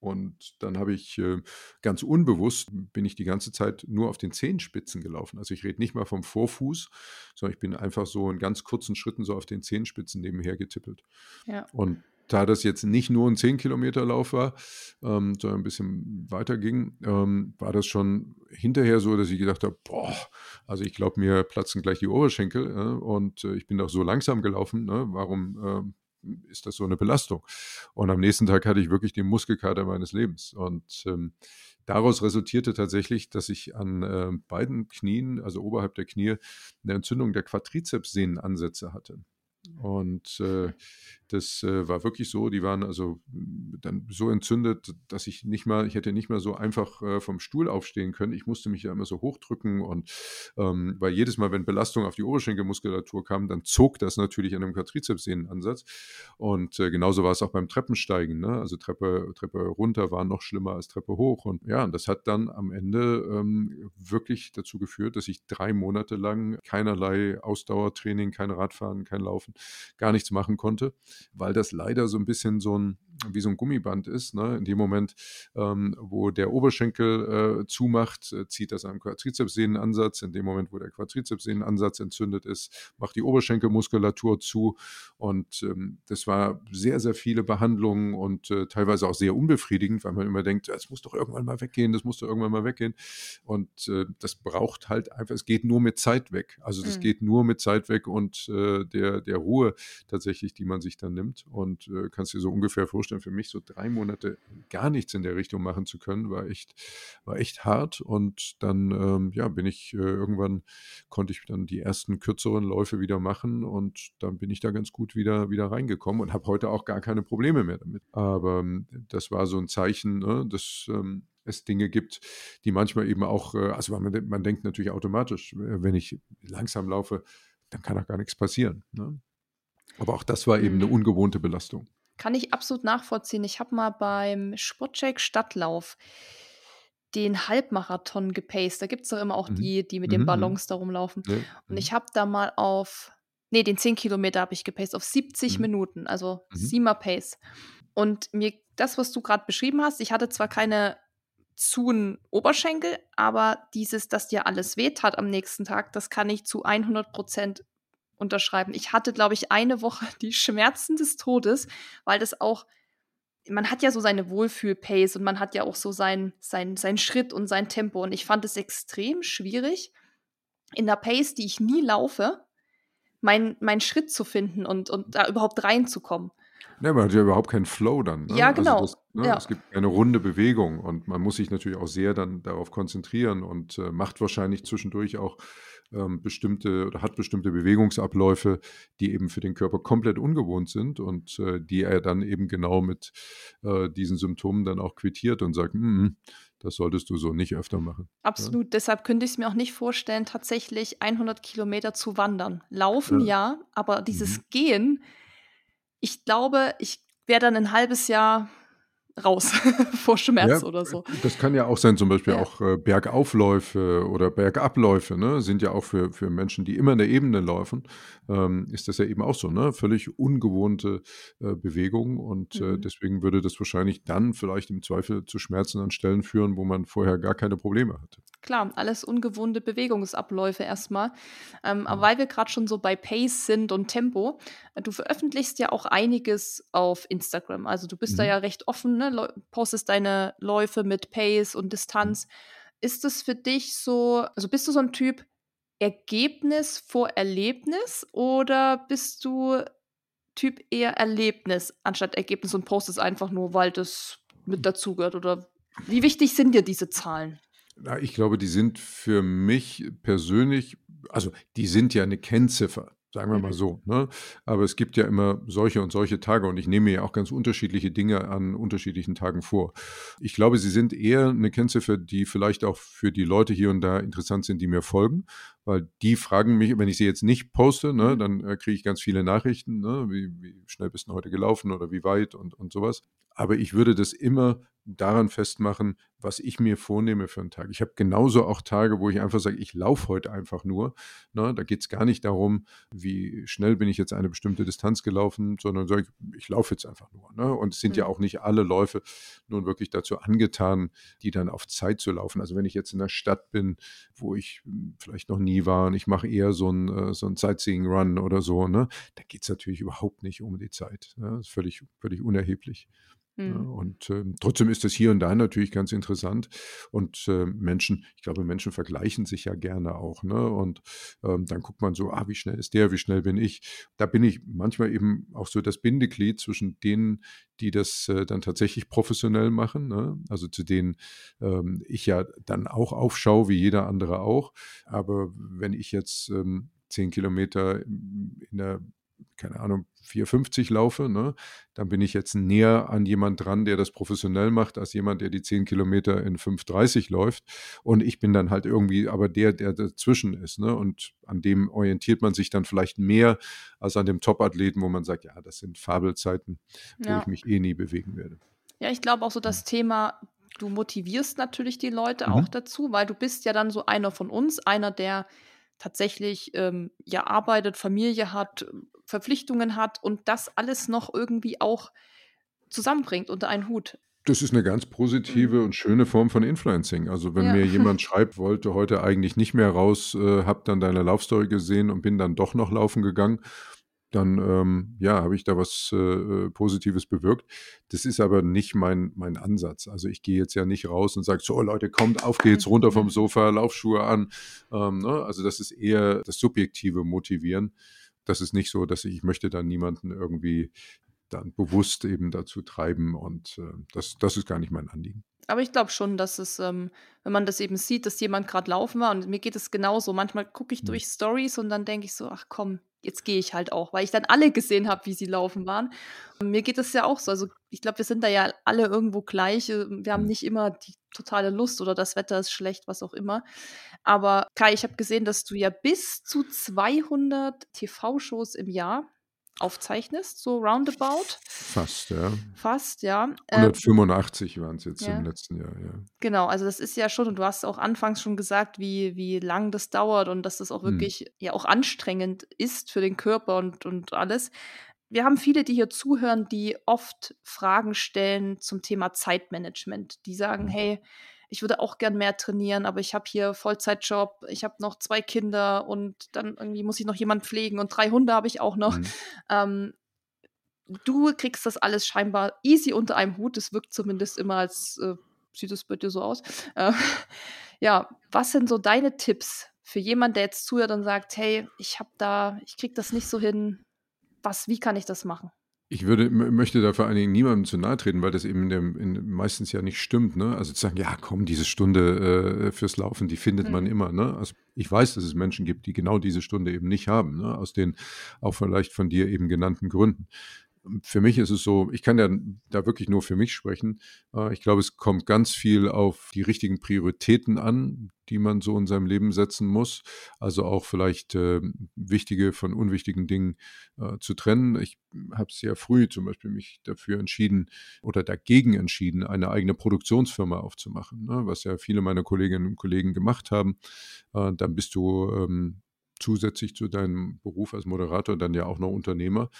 Und dann habe ich äh, ganz unbewusst, bin ich die ganze Zeit nur auf den Zehenspitzen gelaufen. Also ich rede nicht mal vom Vorfuß, sondern ich bin einfach so in ganz kurzen Schritten so auf den Zehenspitzen nebenher getippelt. Ja. Und da das jetzt nicht nur ein 10-Kilometer-Lauf war, ähm, sondern ein bisschen weiter ging, ähm, war das schon hinterher so, dass ich gedacht habe, boah, also ich glaube, mir platzen gleich die Oberschenkel äh, und äh, ich bin doch so langsam gelaufen, ne? warum äh, ist das so eine Belastung? Und am nächsten Tag hatte ich wirklich den Muskelkater meines Lebens und ähm, daraus resultierte tatsächlich, dass ich an äh, beiden Knien, also oberhalb der Knie, eine Entzündung der Quadrizepssehnenansätze hatte. Und äh, das äh, war wirklich so, die waren also hm, dann so entzündet, dass ich nicht mal, ich hätte nicht mal so einfach äh, vom Stuhl aufstehen können. Ich musste mich ja immer so hochdrücken und ähm, weil jedes Mal, wenn Belastung auf die Oberschenkelmuskulatur kam, dann zog das natürlich an einem Quadrizepssehnenansatz. Und äh, genauso war es auch beim Treppensteigen. Ne? Also Treppe, Treppe runter war noch schlimmer als Treppe hoch. Und ja, das hat dann am Ende ähm, wirklich dazu geführt, dass ich drei Monate lang keinerlei Ausdauertraining, kein Radfahren, kein Laufen, gar nichts machen konnte weil das leider so ein bisschen so ein wie so ein Gummiband ist. Ne? In dem Moment, ähm, wo der Oberschenkel äh, zumacht, äh, zieht das am Quadrizepssehnenansatz. In dem Moment, wo der Quadrizepssehnenansatz entzündet ist, macht die Oberschenkelmuskulatur zu. Und ähm, das war sehr, sehr viele Behandlungen und äh, teilweise auch sehr unbefriedigend, weil man immer denkt, es muss doch irgendwann mal weggehen, das muss doch irgendwann mal weggehen. Und äh, das braucht halt einfach, es geht nur mit Zeit weg. Also das mhm. geht nur mit Zeit weg und äh, der, der Ruhe tatsächlich, die man sich dann nimmt. Und äh, kannst dir so ungefähr vorstellen, für mich so drei Monate gar nichts in der Richtung machen zu können, war echt, war echt hart. Und dann, ähm, ja, bin ich äh, irgendwann, konnte ich dann die ersten kürzeren Läufe wieder machen und dann bin ich da ganz gut wieder, wieder reingekommen und habe heute auch gar keine Probleme mehr damit. Aber ähm, das war so ein Zeichen, ne, dass ähm, es Dinge gibt, die manchmal eben auch, äh, also man, man denkt natürlich automatisch, äh, wenn ich langsam laufe, dann kann auch gar nichts passieren. Ne? Aber auch das war eben eine mhm. ungewohnte Belastung. Kann ich absolut nachvollziehen. Ich habe mal beim Sportcheck Stadtlauf den Halbmarathon gepaced. Da gibt es doch immer auch mhm. die, die mit den mhm, mhm. Ballons da rumlaufen. Ja. Und ich habe da mal auf, nee, den 10 Kilometer habe ich gepaced, auf 70 mhm. Minuten, also mhm. Siemer Pace. Und mir, das, was du gerade beschrieben hast, ich hatte zwar keine zu Oberschenkel, aber dieses, dass dir alles wehtat am nächsten Tag, das kann ich zu 100 Prozent unterschreiben. Ich hatte, glaube ich, eine Woche die Schmerzen des Todes, weil das auch, man hat ja so seine Wohlfühl-Pace und man hat ja auch so sein, sein, sein Schritt und sein Tempo. Und ich fand es extrem schwierig, in der Pace, die ich nie laufe, meinen mein Schritt zu finden und, und da überhaupt reinzukommen. Ja, man hat ja überhaupt keinen Flow dann. Ne? Ja, Also genau. das, ne, Ja. es gibt eine runde Bewegung und man muss sich natürlich auch sehr dann darauf konzentrieren und äh, macht wahrscheinlich zwischendurch auch ähm, bestimmte oder hat bestimmte Bewegungsabläufe, die eben für den Körper komplett ungewohnt sind und äh, die er dann eben genau mit äh, diesen Symptomen dann auch quittiert und sagt, "Mm, das solltest du so nicht öfter machen. Absolut. Deshalb könnte ich es mir auch nicht vorstellen, tatsächlich 100 Kilometer zu wandern. Laufen Ja. ja, aber dieses Mhm. Gehen, ich glaube, ich wäre dann ein halbes Jahr raus vor Schmerz Ja, oder so. Das kann ja auch sein, zum Beispiel Ja. auch äh, Bergaufläufe oder Bergabläufe, ne? Sind ja auch für, für Menschen, die immer in der Ebene laufen, ähm, ist das ja eben auch so, ne? Völlig ungewohnte äh, Bewegung und äh, Mhm. deswegen würde das wahrscheinlich dann vielleicht im Zweifel zu Schmerzen an Stellen führen, wo man vorher gar keine Probleme hatte. Klar, alles ungewohnte Bewegungsabläufe erstmal. Ähm, aber Mhm. weil wir gerade schon so bei Pace sind und Tempo, äh, du veröffentlichst ja auch einiges auf Instagram. Also du bist da Mhm. ja recht offen, ne? Postest deine Läufe mit Pace und Mhm. Distanz. Ist es für dich so, also bist du so ein Typ Ergebnis vor Erlebnis oder bist du Typ eher Erlebnis anstatt Ergebnis und postest einfach nur, weil das mit dazugehört? Oder wie wichtig sind dir diese Zahlen? Na, ich glaube, die sind für mich persönlich, also die sind ja eine Kennziffer, sagen wir mal Mhm. so. Ne? Aber es gibt ja immer solche und solche Tage und ich nehme mir ja auch ganz unterschiedliche Dinge an unterschiedlichen Tagen vor. Ich glaube, sie sind eher eine Kennziffer, die vielleicht auch für die Leute hier und da interessant sind, die mir folgen, weil die fragen mich, wenn ich sie jetzt nicht poste, ne, Mhm. dann äh, kriege ich ganz viele Nachrichten, ne, wie, wie schnell bist du heute gelaufen oder wie weit und, und sowas. Aber ich würde das immer daran festmachen, was ich mir vornehme für einen Tag. Ich habe genauso auch Tage, wo ich einfach sage, ich laufe heute einfach nur. Ne? Da geht es gar nicht darum, wie schnell bin ich jetzt eine bestimmte Distanz gelaufen, sondern sage ich, ich laufe jetzt einfach nur. Ne? Und es sind ja Mhm. auch nicht alle Läufe nun wirklich dazu angetan, die dann auf Zeit zu laufen. Also wenn ich jetzt in der Stadt bin, wo ich hm, vielleicht noch nie war und ich mache eher so ein, äh, so ein Sightseeing-Run oder so, ne? da geht es natürlich überhaupt nicht um die Zeit. Ne? Das ist völlig, völlig unerheblich. Ja, Mhm. und ähm, trotzdem ist das hier und da natürlich ganz interessant. Und äh, Menschen, ich glaube, Menschen vergleichen sich ja gerne auch. Ne? Und ähm, dann guckt man so, ah, wie schnell ist der, wie schnell bin ich. Da bin ich manchmal eben auch so das Bindeglied zwischen denen, die das äh, dann tatsächlich professionell machen. Ne? Also zu denen ähm, ich ja dann auch aufschaue, wie jeder andere auch. Aber wenn ich jetzt ähm, zehn Kilometer in der keine Ahnung, 4,50 laufe, ne, dann bin ich jetzt näher an jemand dran, der das professionell macht, als jemand, der die 10 Kilometer in 5,30 läuft. Und ich bin dann halt irgendwie aber der, der dazwischen ist. Ne? Und an dem orientiert man sich dann vielleicht mehr als an dem Top-Athleten, wo man sagt, ja, das sind Fabelzeiten, wo Ja. ich mich eh nie bewegen werde. Ja, ich glaube auch so das Thema, du motivierst natürlich die Leute Mhm. auch dazu, weil du bist ja dann so einer von uns, einer, der tatsächlich ähm, ja arbeitet, Familie hat, Verpflichtungen hat und das alles noch irgendwie auch zusammenbringt unter einen Hut. Das ist eine ganz positive Mhm. und schöne Form von Influencing. Also, wenn Ja. mir jemand schreibt, wollte heute eigentlich nicht mehr raus, äh, habe dann deine Laufstory gesehen und bin dann doch noch laufen gegangen, dann, ähm, ja, habe ich da was, äh, äh, Positives bewirkt. Das ist aber nicht mein mein Ansatz. Also, ich gehe jetzt ja nicht raus und sage: „So Leute, kommt, auf geht's, runter vom. Sofa, Laufschuhe an.“ Ähm, ne? Also, das ist eher das subjektive Motivieren. Das ist nicht so, dass ich ich möchte da niemanden irgendwie dann bewusst eben dazu treiben und, äh, das das ist gar nicht mein Anliegen. Aber ich glaube schon, dass es, ähm, wenn man das eben sieht, dass jemand gerade laufen war und mir geht es genauso. Manchmal gucke ich Mhm. durch Stories und dann denke ich so: „Ach komm, jetzt gehe ich halt auch“, weil ich dann alle gesehen habe, wie sie laufen waren. Und mir geht es ja auch so. Also, ich glaube, wir sind da ja alle irgendwo gleich. Äh, wir haben Mhm. nicht immer die totale Lust oder das Wetter ist schlecht, was auch immer. Aber Kai, ich habe gesehen, dass du ja bis zu 200 TV-Shows im Jahr aufzeichnest, so roundabout. Fast, ja. Fast, ja. Äh, 185 waren's jetzt ja. im letzten Jahr, ja. Genau, also das ist ja schon und du hast auch anfangs schon gesagt, wie wie lang das dauert und dass das auch Mhm. wirklich ja auch anstrengend ist für den Körper und und alles. Wir haben viele, die hier zuhören, die oft Fragen stellen zum Thema Zeitmanagement. Die sagen: Mhm. „Hey, ich würde auch gern mehr trainieren, aber ich habe hier Vollzeitjob, ich habe noch 2 Kinder und dann irgendwie muss ich noch jemanden pflegen und 3 Hunde habe ich auch noch.“ Mhm. Ähm, du kriegst das alles scheinbar easy unter einem Hut. Es wirkt zumindest immer, als äh, sieht es bei dir so aus. Äh, ja, was sind so deine Tipps für jemand, der jetzt zuhört und sagt, hey, ich habe da, ich kriege das nicht so hin, was, wie kann ich das machen? Ich würde, möchte da vor allen Dingen niemandem zu nahe treten, weil das eben in dem, in, meistens ja nicht stimmt. Ne? Also zu sagen, ja, komm, diese Stunde äh, fürs Laufen, die findet mhm. man immer. Ne? Also ich weiß, dass es Menschen gibt, die genau diese Stunde eben nicht haben, ne? aus den auch vielleicht von dir eben genannten Gründen für mich ist es so, ich kann ja da wirklich nur für mich sprechen. Äh, ich glaube, es kommt ganz viel auf die richtigen Prioritäten an, die man so in seinem Leben setzen muss. Also auch vielleicht äh, wichtige von unwichtigen Dingen äh, zu trennen. Ich habe sehr früh zum Beispiel mich dafür entschieden oder dagegen entschieden, eine eigene Produktionsfirma aufzumachen, ne? was ja viele meiner Kolleginnen und Kollegen gemacht haben. Äh, dann bist du ähm, zusätzlich zu deinem Beruf als Moderator dann ja auch noch Unternehmer.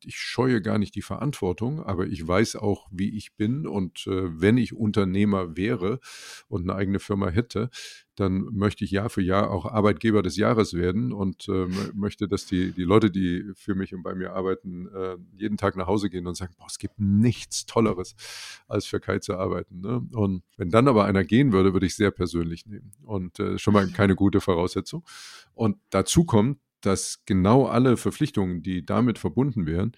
Ich scheue gar nicht die Verantwortung, aber ich weiß auch, wie ich bin. Und äh, wenn ich Unternehmer wäre und eine eigene Firma hätte, dann möchte ich Jahr für Jahr auch Arbeitgeber des Jahres werden und äh, möchte, dass die, die Leute, die für mich und bei mir arbeiten, äh, jeden Tag nach Hause gehen und sagen, boah, es gibt nichts Tolleres, als für Kai zu arbeiten. Ne? Und wenn dann aber einer gehen würde, würde ich sehr persönlich nehmen. Und äh, schon mal keine gute Voraussetzung. Und dazu kommt, dass genau alle Verpflichtungen, die damit verbunden wären,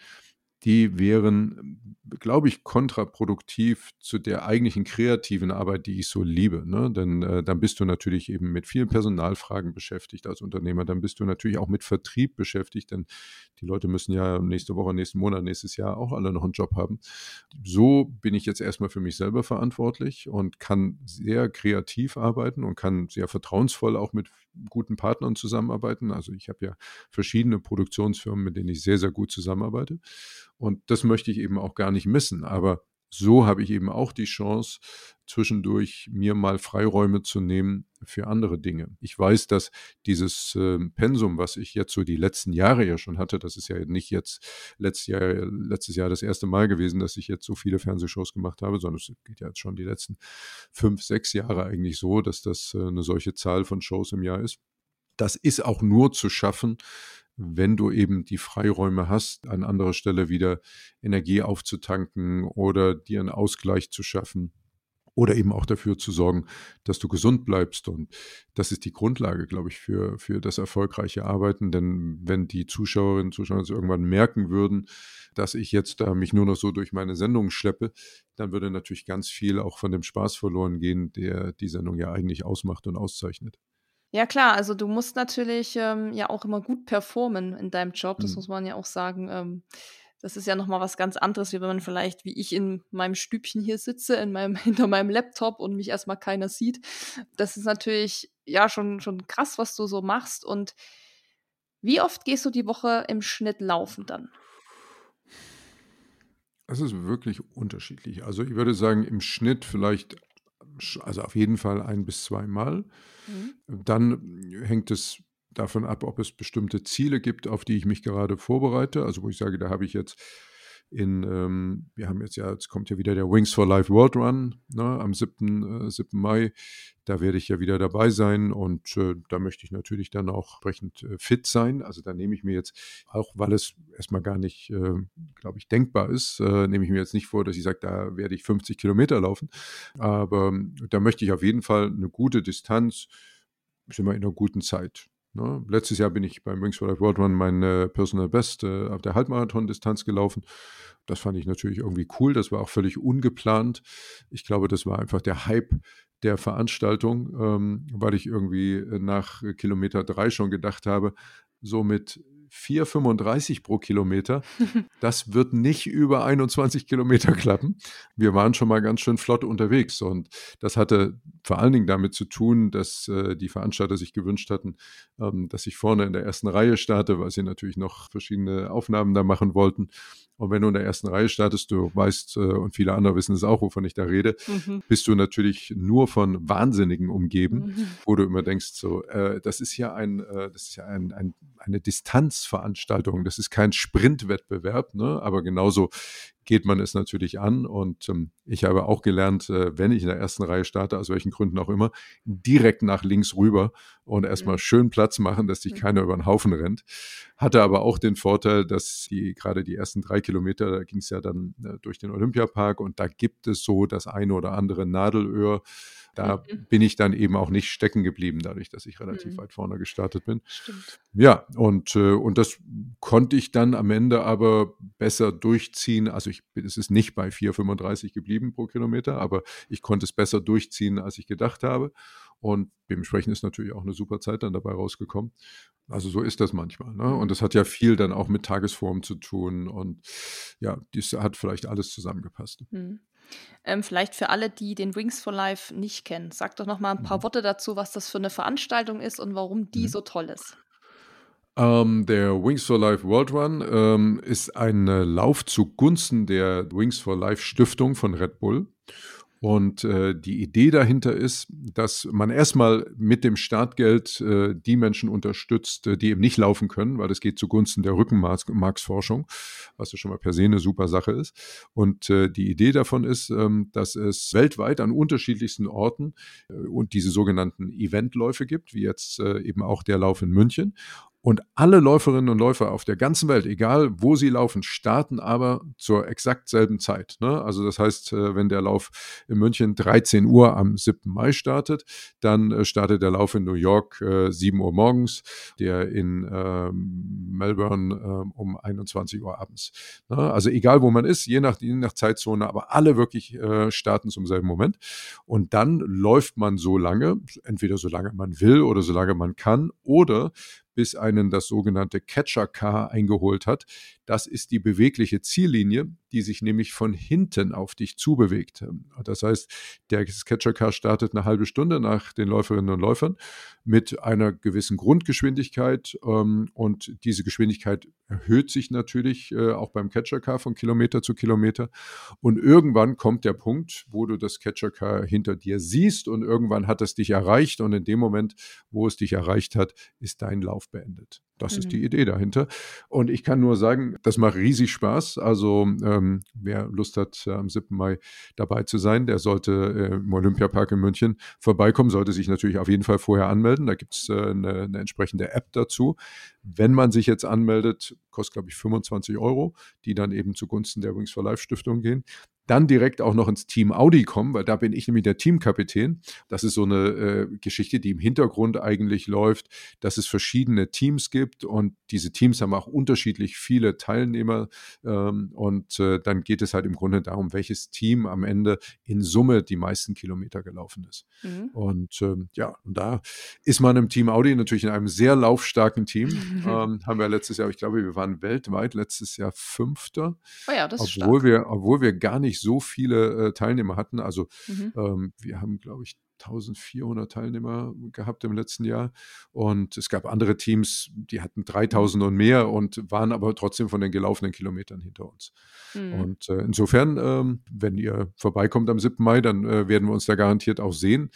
die wären, glaube ich, kontraproduktiv zu der eigentlichen kreativen Arbeit, die ich so liebe. Ne? Denn äh, dann bist du natürlich eben mit vielen Personalfragen beschäftigt als Unternehmer. Dann bist du natürlich auch mit Vertrieb beschäftigt, denn die Leute müssen ja nächste Woche, nächsten Monat, nächstes Jahr auch alle noch einen Job haben. So bin ich jetzt erstmal für mich selber verantwortlich und kann sehr kreativ arbeiten und kann sehr vertrauensvoll auch mit guten Partnern zusammenarbeiten. Also ich habe ja verschiedene Produktionsfirmen, mit denen ich sehr, sehr gut zusammenarbeite. Und das möchte ich eben auch gar nicht missen. Aber so habe ich eben auch die Chance, zwischendurch mir mal Freiräume zu nehmen für andere Dinge. Ich weiß, dass dieses äh, Pensum, was ich jetzt so die letzten Jahre ja schon hatte, das ist ja nicht jetzt letztes Jahr, letztes Jahr das erste Mal gewesen, dass ich jetzt so viele Fernsehshows gemacht habe, sondern es geht ja jetzt schon die letzten fünf, sechs Jahre eigentlich so, dass das äh, eine solche Zahl von Shows im Jahr ist. Das ist auch nur zu schaffen, wenn du eben die Freiräume hast, an anderer Stelle wieder Energie aufzutanken oder dir einen Ausgleich zu schaffen oder eben auch dafür zu sorgen, dass du gesund bleibst. Und das ist die Grundlage, glaube ich, für, für das erfolgreiche Arbeiten. Denn wenn die Zuschauerinnen und Zuschauer irgendwann merken würden, dass ich jetzt da mich nur noch so durch meine Sendung schleppe, dann würde natürlich ganz viel auch von dem Spaß verloren gehen, der die Sendung ja eigentlich ausmacht und auszeichnet. Ja klar, also du musst natürlich ähm, ja auch immer gut performen in deinem Job. Das mhm. muss man ja auch sagen. Ähm, das ist ja noch mal was ganz anderes, wie wenn man vielleicht, wie ich in meinem Stübchen hier sitze, in meinem, hinter meinem Laptop und mich erstmal keiner sieht. Das ist natürlich ja schon, schon krass, was du so machst. Und wie oft gehst du die Woche im Schnitt laufen dann? Das ist wirklich unterschiedlich. Also ich würde sagen, im Schnitt vielleicht also auf jeden Fall ein bis zweimal. Mhm. Dann hängt es davon ab, ob es bestimmte Ziele gibt, auf die ich mich gerade vorbereite. Also wo ich sage, da habe ich jetzt in, ähm, wir haben jetzt ja, jetzt kommt ja wieder der Wings for Life World Run ne, am 7., äh, 7. Mai. Da werde ich ja wieder dabei sein und äh, da möchte ich natürlich dann auch entsprechend äh, fit sein. Also da nehme ich mir jetzt, auch weil es erstmal gar nicht, äh, glaube ich, denkbar ist, äh, nehme ich mir jetzt nicht vor, dass ich sage, da werde ich 50 Kilometer laufen. Aber ähm, da möchte ich auf jeden Fall eine gute Distanz, sind wir in einer guten Zeit. Ne? Letztes Jahr bin ich beim Wings for Life World Run mein Personal Best äh, auf der Halbmarathon-Distanz gelaufen. Das fand ich natürlich irgendwie cool. Das war auch völlig ungeplant. Ich glaube, das war einfach der Hype der Veranstaltung, ähm, weil ich irgendwie nach Kilometer drei schon gedacht habe, so mit 4,35 pro Kilometer. Das wird nicht über 21 Kilometer klappen. Wir waren schon mal ganz schön flott unterwegs und das hatte vor allen Dingen damit zu tun, dass äh, die Veranstalter sich gewünscht hatten, ähm, dass ich vorne in der ersten Reihe starte, weil sie natürlich noch verschiedene Aufnahmen da machen wollten. Und wenn du in der ersten Reihe startest, du weißt, äh, und viele andere wissen es auch, wovon ich da rede, mhm. bist du natürlich nur von Wahnsinnigen umgeben, mhm. wo du immer denkst, so, äh, das ist ja ein, äh, das ist ja ein, ein, eine Distanzveranstaltung, das ist kein Sprintwettbewerb, ne? aber genauso geht man es natürlich an. Und ähm, ich habe auch gelernt, äh, wenn ich in der ersten Reihe starte, aus welchen Gründen auch immer, direkt nach links rüber und erstmal mhm. schön Platz machen, dass dich mhm. keiner über den Haufen rennt. Hatte aber auch den Vorteil, dass die gerade die ersten drei Kilometer, da ging es ja dann äh, durch den Olympiapark und da gibt es so das eine oder andere Nadelöhr da mhm. bin ich dann eben auch nicht stecken geblieben, dadurch, dass ich relativ mhm. weit vorne gestartet bin. Stimmt. Ja, und, äh, und das konnte ich dann am Ende aber besser durchziehen. Also ich, es ist nicht bei 4,35 geblieben pro Kilometer, aber ich konnte es besser durchziehen, als ich gedacht habe. Und dementsprechend ist natürlich auch eine super Zeit dann dabei rausgekommen. Also so ist das manchmal. Ne? Und mhm. das hat ja viel dann auch mit Tagesform zu tun. Und ja, das hat vielleicht alles zusammengepasst. Mhm. Ähm, vielleicht für alle, die den Wings for Life nicht kennen, sag doch noch mal ein paar mhm. Worte dazu, was das für eine Veranstaltung ist und warum die mhm. so toll ist. Ähm, der Wings for Life World Run ähm, ist ein Lauf zugunsten der Wings for Life Stiftung von Red Bull. Und äh, die Idee dahinter ist, dass man erstmal mit dem Startgeld äh, die Menschen unterstützt, äh, die eben nicht laufen können, weil das geht zugunsten der Rückenmarksforschung, was ja schon mal per se eine super Sache ist. Und äh, die Idee davon ist, ähm, dass es weltweit an unterschiedlichsten Orten äh, und diese sogenannten Eventläufe gibt, wie jetzt äh, eben auch der Lauf in München. Und alle Läuferinnen und Läufer auf der ganzen Welt, egal wo sie laufen, starten aber zur exakt selben Zeit. Ne? Also das heißt, äh, wenn der Lauf in München 13 Uhr am 7. Mai startet, dann äh, startet der Lauf in New York 7 äh, Uhr morgens, der in ähm, Melbourne ähm, um 21 Uhr abends. Ne? Also egal wo man ist, je nach, je nach Zeitzone, aber alle wirklich starten zum selben Moment. Und dann läuft man so lange, entweder so lange man will oder so lange man kann, oder bis einen das sogenannte Catcher Car eingeholt hat. Das ist die bewegliche Ziellinie, die sich nämlich von hinten auf dich zubewegt. Das heißt, der Catcher Car startet eine halbe Stunde nach den Läuferinnen und Läufern mit einer gewissen Grundgeschwindigkeit ähm, und diese Geschwindigkeit erhöht sich natürlich äh, auch beim Catcher Car von Kilometer zu Kilometer und irgendwann kommt der Punkt, wo du das Catcher Car hinter dir siehst und irgendwann hat es dich erreicht und in dem Moment, wo es dich erreicht hat, ist dein Lauf beendet. Das mhm. ist die mhm. Idee dahinter. Und ich kann nur sagen, das macht riesig Spaß. Also ähm, wer Lust hat, äh, am 7. Mai dabei zu sein, der sollte äh, im Olympiapark in München vorbeikommen, sollte sich natürlich auf jeden Fall vorher anmelden. Da gibt es äh, eine, eine entsprechende App dazu. Wenn man sich jetzt anmeldet, kostet, glaube ich, 25 Euro, die dann eben zugunsten der Wings for Life Stiftung gehen dann direkt auch noch ins Team Audi kommen, weil da bin ich nämlich der Teamkapitän. Das ist so eine äh, Geschichte, die im Hintergrund eigentlich läuft, dass es verschiedene Teams gibt und diese Teams haben auch unterschiedlich viele Teilnehmer ähm, und äh, dann geht es halt im Grunde darum, welches Team am Ende in Summe die meisten Kilometer gelaufen ist. Mhm. Und ähm, ja, und da ist man im Team Audi natürlich in einem sehr laufstarken Team. ähm, haben wir letztes Jahr, ich glaube, wir waren weltweit letztes Jahr Fünfter. Oh ja, obwohl wir, obwohl wir gar nicht nicht so viele äh, Teilnehmer hatten. Also mhm. ähm, wir haben, glaube ich, 1400 Teilnehmer gehabt im letzten Jahr. Und es gab andere Teams, die hatten 3000 und mehr und waren aber trotzdem von den gelaufenen Kilometern hinter uns. Mhm. Und äh, insofern, ähm, wenn ihr vorbeikommt am 7. Mai, dann äh, werden wir uns da garantiert auch sehen.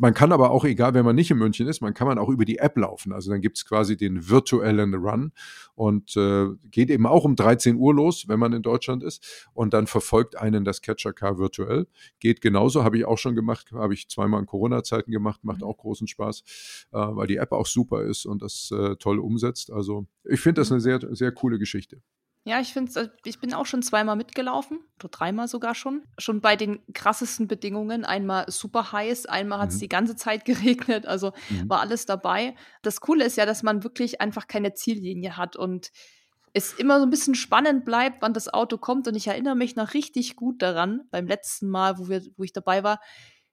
Man kann aber auch, egal wenn man nicht in München ist, man kann man auch über die App laufen. Also dann gibt es quasi den virtuellen Run und äh, geht eben auch um 13 Uhr los, wenn man in Deutschland ist. Und dann verfolgt einen das Catcher Car virtuell. Geht genauso, habe ich auch schon gemacht, habe ich zweimal in Corona-Zeiten gemacht, macht auch großen Spaß, äh, weil die App auch super ist und das äh, toll umsetzt. Also ich finde das eine sehr, sehr coole Geschichte. Ja, ich finde äh, ich bin auch schon zweimal mitgelaufen, oder dreimal sogar schon. Schon bei den krassesten Bedingungen. Einmal super heiß, einmal hat es mhm. die ganze Zeit geregnet, also mhm. war alles dabei. Das Coole ist ja, dass man wirklich einfach keine Ziellinie hat und es immer so ein bisschen spannend bleibt, wann das Auto kommt. Und ich erinnere mich noch richtig gut daran, beim letzten Mal, wo, wir, wo ich dabei war,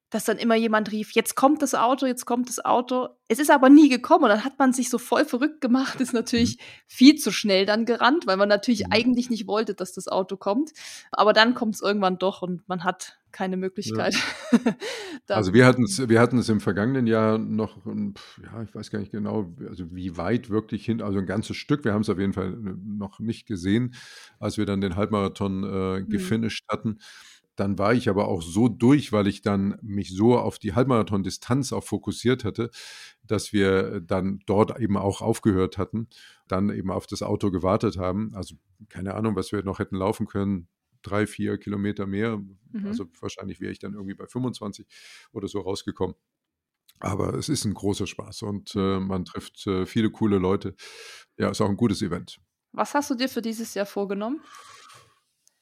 dass dann immer jemand rief, jetzt kommt das Auto, jetzt kommt das Auto. Es ist aber nie gekommen und dann hat man sich so voll verrückt gemacht, ist natürlich mhm. viel zu schnell dann gerannt, weil man natürlich eigentlich nicht wollte, dass das Auto kommt. Aber dann kommt es irgendwann doch und man hat keine Möglichkeit. Ja. also wir hatten es wir hatten's im vergangenen Jahr noch, ja, ich weiß gar nicht genau, also wie weit wirklich hin, also ein ganzes Stück, wir haben es auf jeden Fall noch nicht gesehen, als wir dann den Halbmarathon äh, mhm. gefinisht mhm. hatten. Dann war ich aber auch so durch, weil ich dann mich so auf die Halbmarathon-Distanz auch fokussiert hatte, dass wir dann dort eben auch aufgehört hatten, dann eben auf das Auto gewartet haben. Also keine Ahnung, was wir noch hätten laufen können, drei, vier Kilometer mehr. Mhm. Also wahrscheinlich wäre ich dann irgendwie bei 25 oder so rausgekommen. Aber es ist ein großer Spaß und äh, man trifft äh, viele coole Leute. Ja, ist auch ein gutes Event. Was hast du dir für dieses Jahr vorgenommen?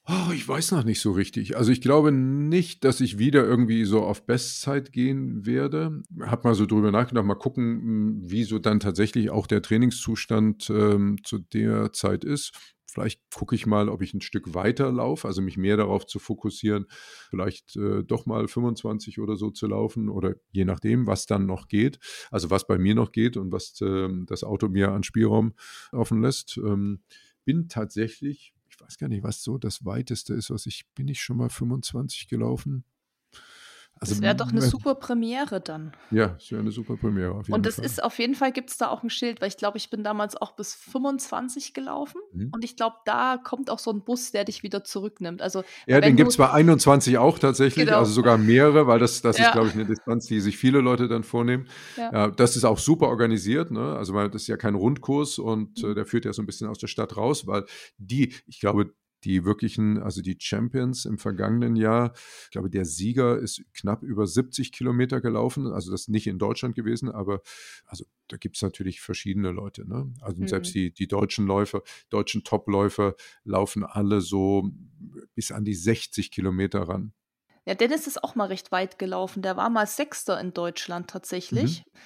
Oh, ich weiß noch nicht so richtig. Also ich glaube nicht, dass ich wieder irgendwie so auf Bestzeit gehen werde. Hab mal so drüber nachgedacht, mal gucken, hm, wie so dann tatsächlich auch der Trainingszustand ähm, zu der Zeit ist. Vielleicht gucke ich mal, ob ich ein Stück weiter laufe, also mich mehr darauf zu fokussieren, vielleicht äh, doch mal 25 oder so zu laufen oder je nachdem, was dann noch geht, also was bei mir noch geht und was äh, das Auto mir an Spielraum offen lässt. Ähm, bin tatsächlich ich weiß gar nicht, was so das weiteste ist, was ich, bin ich schon mal 25 gelaufen? Also, das wäre doch eine super Premiere dann. Ja, es wäre eine super Premiere. und das Fall. ist auf jeden Fall, gibt es da auch ein Schild, weil ich glaube, ich bin damals auch bis 25 gelaufen. Mhm. Und ich glaube, da kommt auch so ein Bus, der dich wieder zurücknimmt. Also, ja, den gibt es bei 21 auch tatsächlich, genau. also sogar mehrere, weil das, das ja. ist, glaube ich, eine Distanz, die sich viele Leute dann vornehmen. Ja. ja das ist auch super organisiert. Ne? Also, weil das ist ja kein Rundkurs und mhm. äh, der führt ja so ein bisschen aus der Stadt raus, weil die, ich glaube, die wirklichen, also die Champions im vergangenen Jahr, ich glaube, der Sieger ist knapp über 70 Kilometer gelaufen, also das ist nicht in Deutschland gewesen, aber also da gibt es natürlich verschiedene Leute. Ne? Also mhm. selbst die, die deutschen Läufer, deutschen Topläufer laufen alle so bis an die 60 Kilometer ran. Ja, Dennis ist auch mal recht weit gelaufen. Der war mal Sechster in Deutschland tatsächlich. Mhm.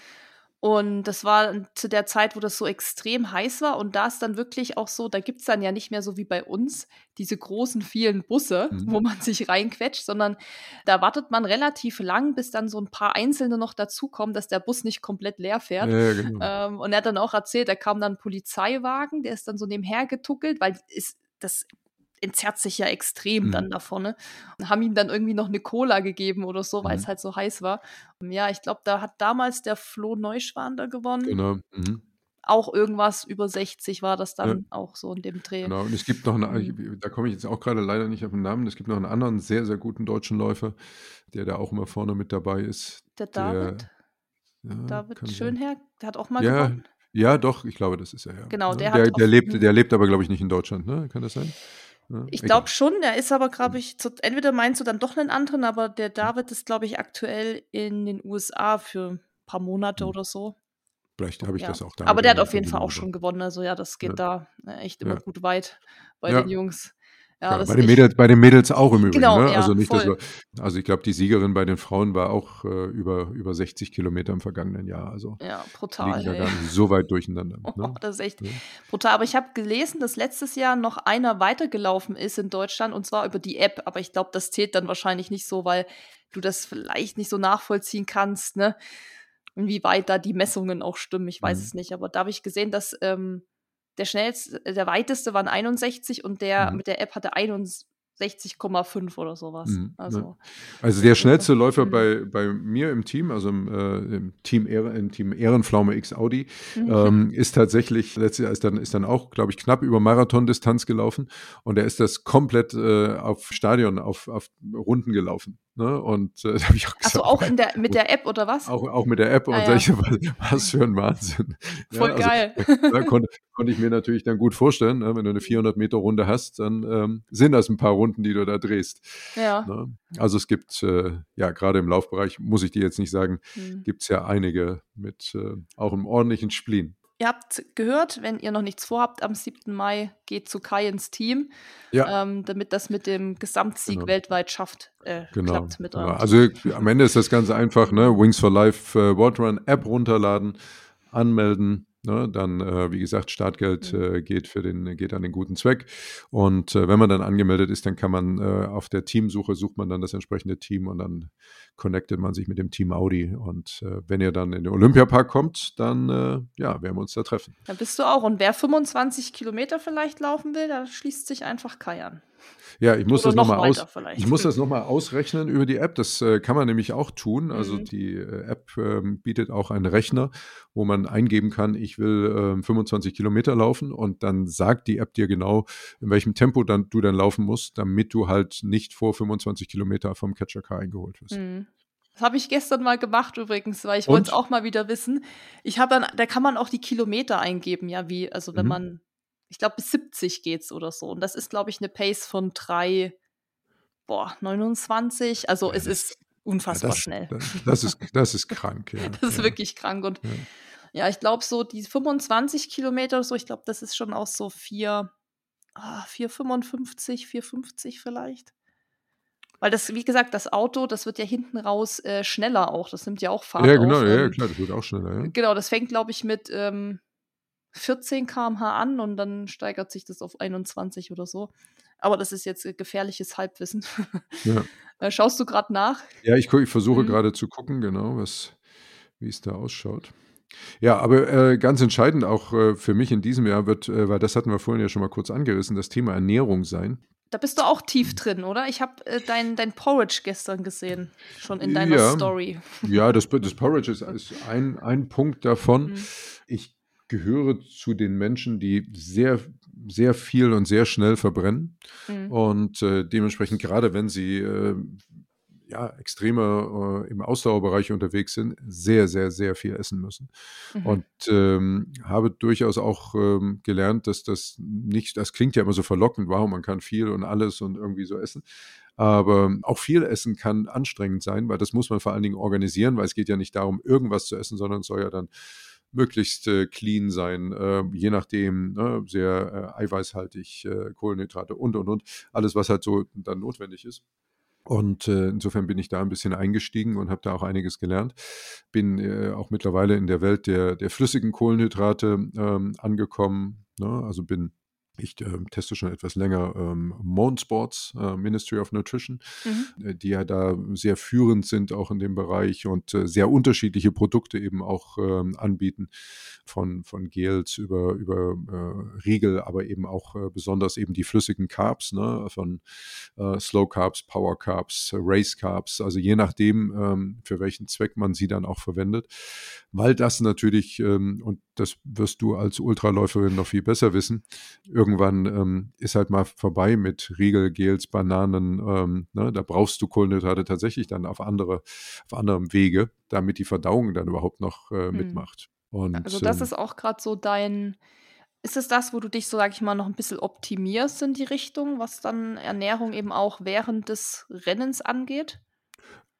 Und das war zu der Zeit, wo das so extrem heiß war. Und da ist dann wirklich auch so, da gibt es dann ja nicht mehr so wie bei uns diese großen, vielen Busse, mhm. wo man sich reinquetscht, sondern da wartet man relativ lang, bis dann so ein paar Einzelne noch dazukommen, dass der Bus nicht komplett leer fährt. Ja, genau. ähm, und er hat dann auch erzählt, da kam dann ein Polizeiwagen, der ist dann so nebenher getuckelt, weil ist, das entzerrt sich ja extrem mhm. dann davon. Ne? Und haben ihm dann irgendwie noch eine Cola gegeben oder so, weil mhm. es halt so heiß war. Und ja, ich glaube, da hat damals der Flo Neuschwander gewonnen. Genau. Mhm. Auch irgendwas über 60 war das dann ja. auch so in dem Dreh. Genau, und es gibt noch eine, mhm. da komme ich jetzt auch gerade leider nicht auf den Namen, es gibt noch einen anderen sehr, sehr guten deutschen Läufer, der da auch immer vorne mit dabei ist. Der David. Der, ja, David Schönherr, der hat auch mal ja, gewonnen. Ja, doch, ich glaube, das ist er ja. Genau, der, der, der lebt, der lebt aber, glaube ich, nicht in Deutschland, ne? Kann das sein? Ja, ich glaube schon, der ist aber, glaube ich, zu, entweder meinst du dann doch einen anderen, aber der David ist, glaube ich, aktuell in den USA für ein paar Monate hm. oder so. Vielleicht habe ich ja. das auch da. Aber der hat auf jeden Fall auch schon gewonnen. Also ja, das geht ja. da äh, echt immer gut weit bei den Jungs. Ja, ja, bei, den Mädels, bei den Mädels auch im Übrigen. Genau, ne? also, nicht, wir, also ich glaube, die Siegerin bei den Frauen war auch äh, über, über 60 Kilometer im vergangenen Jahr. Also ja, brutal. Liegen gar nicht so weit durcheinander. Oh, ne? Das ist echt ja. brutal. Aber ich habe gelesen, dass letztes Jahr noch einer weitergelaufen ist in Deutschland und zwar über die App. Aber ich glaube, das zählt dann wahrscheinlich nicht so, weil du das vielleicht nicht so nachvollziehen kannst, ne? Inwieweit da die Messungen auch stimmen. Ich weiß mhm. es nicht. Aber da habe ich gesehen, dass. Ähm, der schnellste, der weiteste waren 61 und der mhm. mit der App hatte 61,5 oder sowas. Mhm, also, also der schnellste Läufer mhm. bei, bei mir im Team, also im, äh, im Team, Ehre, im Team Ehrenpflaume X Audi, mhm. ähm, ist tatsächlich, letztes Jahr ist dann, ist dann auch, glaube ich, knapp über Marathondistanz gelaufen und er ist das komplett äh, auf Stadion, auf, auf Runden gelaufen. Ne? Und äh, da habe ich auch gesagt, also auch in der, mit der App oder was? Auch, auch mit der App ah, und ja. solche, was, was für ein Wahnsinn. Voll ja, also, geil. Da konnte, konnte ich mir natürlich dann gut vorstellen, ne? wenn du eine 400 Meter Runde hast, dann ähm, sind das ein paar Runden, die du da drehst. Ja. Ne? Also es gibt, äh, ja, gerade im Laufbereich, muss ich dir jetzt nicht sagen, hm. gibt es ja einige mit äh, auch einem ordentlichen Spleen. Ihr habt gehört, wenn ihr noch nichts vorhabt, am 7. Mai geht zu Kai ins Team, ja. ähm, damit das mit dem Gesamtsieg genau. weltweit schafft, äh, genau. klappt mit genau. Also am Ende ist das ganz einfach, ne? Wings for Life äh, Waterrun App runterladen, anmelden, Ne, dann, äh, wie gesagt, Startgeld mhm. äh, geht, für den, geht an den guten Zweck. Und äh, wenn man dann angemeldet ist, dann kann man äh, auf der Teamsuche sucht man dann das entsprechende Team und dann connectet man sich mit dem Team Audi. Und äh, wenn ihr dann in den Olympiapark kommt, dann äh, ja, werden wir uns da treffen. Da bist du auch. Und wer 25 Kilometer vielleicht laufen will, da schließt sich einfach Kai an. Ja, ich muss, das noch mal aus, ich muss das nochmal ausrechnen über die App. Das äh, kann man nämlich auch tun. Also mhm. die äh, App äh, bietet auch einen Rechner, wo man eingeben kann, ich will 25 ähm, Kilometer laufen und dann sagt die App dir genau, in welchem Tempo dann, du dann laufen musst, damit du halt nicht vor 25 Kilometer vom Catcher Car eingeholt wirst. Mhm. Das habe ich gestern mal gemacht übrigens, weil ich wollte es auch mal wieder wissen. Ich habe dann, da kann man auch die Kilometer eingeben, ja, wie, also wenn mhm. man ich glaube, bis 70 geht's oder so. Und das ist, glaube ich, eine Pace von 3, boah, 29. Also ja, es ist unfassbar ja, das, schnell. Das, das, ist, das ist krank, ja. das ist wirklich krank. Und ja, ich glaube, so die 25 Kilometer oder so, ich glaube, das ist schon auch so 4, ah, 4,55, 4,50 vielleicht. Weil das, wie gesagt, das Auto, das wird ja hinten raus äh, schneller auch. Das nimmt ja auch Fahrt Ja, genau, auf. ja, klar, das wird auch schneller, ja. Genau, das fängt, glaube ich, mit ähm, 14 km/h an und dann steigert sich das auf 21 oder so. Aber das ist jetzt äh, gefährliches Halbwissen. Ja, Äh, Schaust du gerade nach? ja ich, ich versuche Mhm. gerade zu gucken, genau, was, wie es da ausschaut. Ja, aber äh, ganz entscheidend auch äh, für mich in diesem Jahr wird, äh, weil das hatten wir vorhin ja schon mal kurz angerissen, das Thema Ernährung sein. Da bist du auch tief drin, oder? Ich habe äh, dein, dein Porridge gestern gesehen, schon in deiner Ja. Story. Ja, das, das Porridge ist, ist ein, ein Punkt davon. Mhm. Ich gehöre zu den Menschen, die sehr, sehr viel und sehr schnell verbrennen. Mhm. Und äh, dementsprechend, gerade wenn sie äh, ja, extremer äh, im Ausdauerbereich unterwegs sind, sehr, sehr, sehr viel essen müssen. Mhm. Und ähm, habe durchaus auch ähm, gelernt, dass das nicht, das klingt ja immer so verlockend, wow, man kann viel und alles und irgendwie so essen. Aber auch viel Essen kann anstrengend sein, weil das muss man vor allen Dingen organisieren, weil es geht ja nicht darum, irgendwas zu essen, sondern es soll ja dann möglichst äh, clean sein, äh, je nachdem, ne, sehr äh, eiweißhaltig, äh, Kohlenhydrate und, und, und, alles, was halt so dann notwendig ist. Und äh, insofern bin ich da ein bisschen eingestiegen und habe da auch einiges gelernt. Bin äh, auch mittlerweile in der Welt der, der flüssigen Kohlenhydrate ähm, angekommen. Ne? Also bin, ich ähm, teste schon etwas länger ähm, Moon Sports, äh, Ministry of Nutrition, Mhm. äh, die ja da sehr führend sind auch in dem Bereich und äh, sehr unterschiedliche Produkte eben auch ähm, anbieten, von, von Gels über, über äh, Riegel, aber eben auch äh, besonders eben die flüssigen Carbs, ne? von äh, Slow Carbs, Power Carbs, äh, Race Carbs, also je nachdem, ähm, für welchen Zweck man sie dann auch verwendet, weil das natürlich, ähm, und das wirst du als Ultraläuferin noch viel besser wissen, irgendwann ähm, ist halt mal vorbei mit Riegel, Gels, Bananen, ähm, ne? da brauchst du Kohlenhydrate tatsächlich dann auf andere, auf anderem Wege, damit die Verdauung dann überhaupt noch äh, Mhm. mitmacht. Und, Also das ähm, ist auch gerade so dein, ist es das, wo du dich so, sag ich mal, noch ein bisschen optimierst in die Richtung, was dann Ernährung eben auch während des Rennens angeht?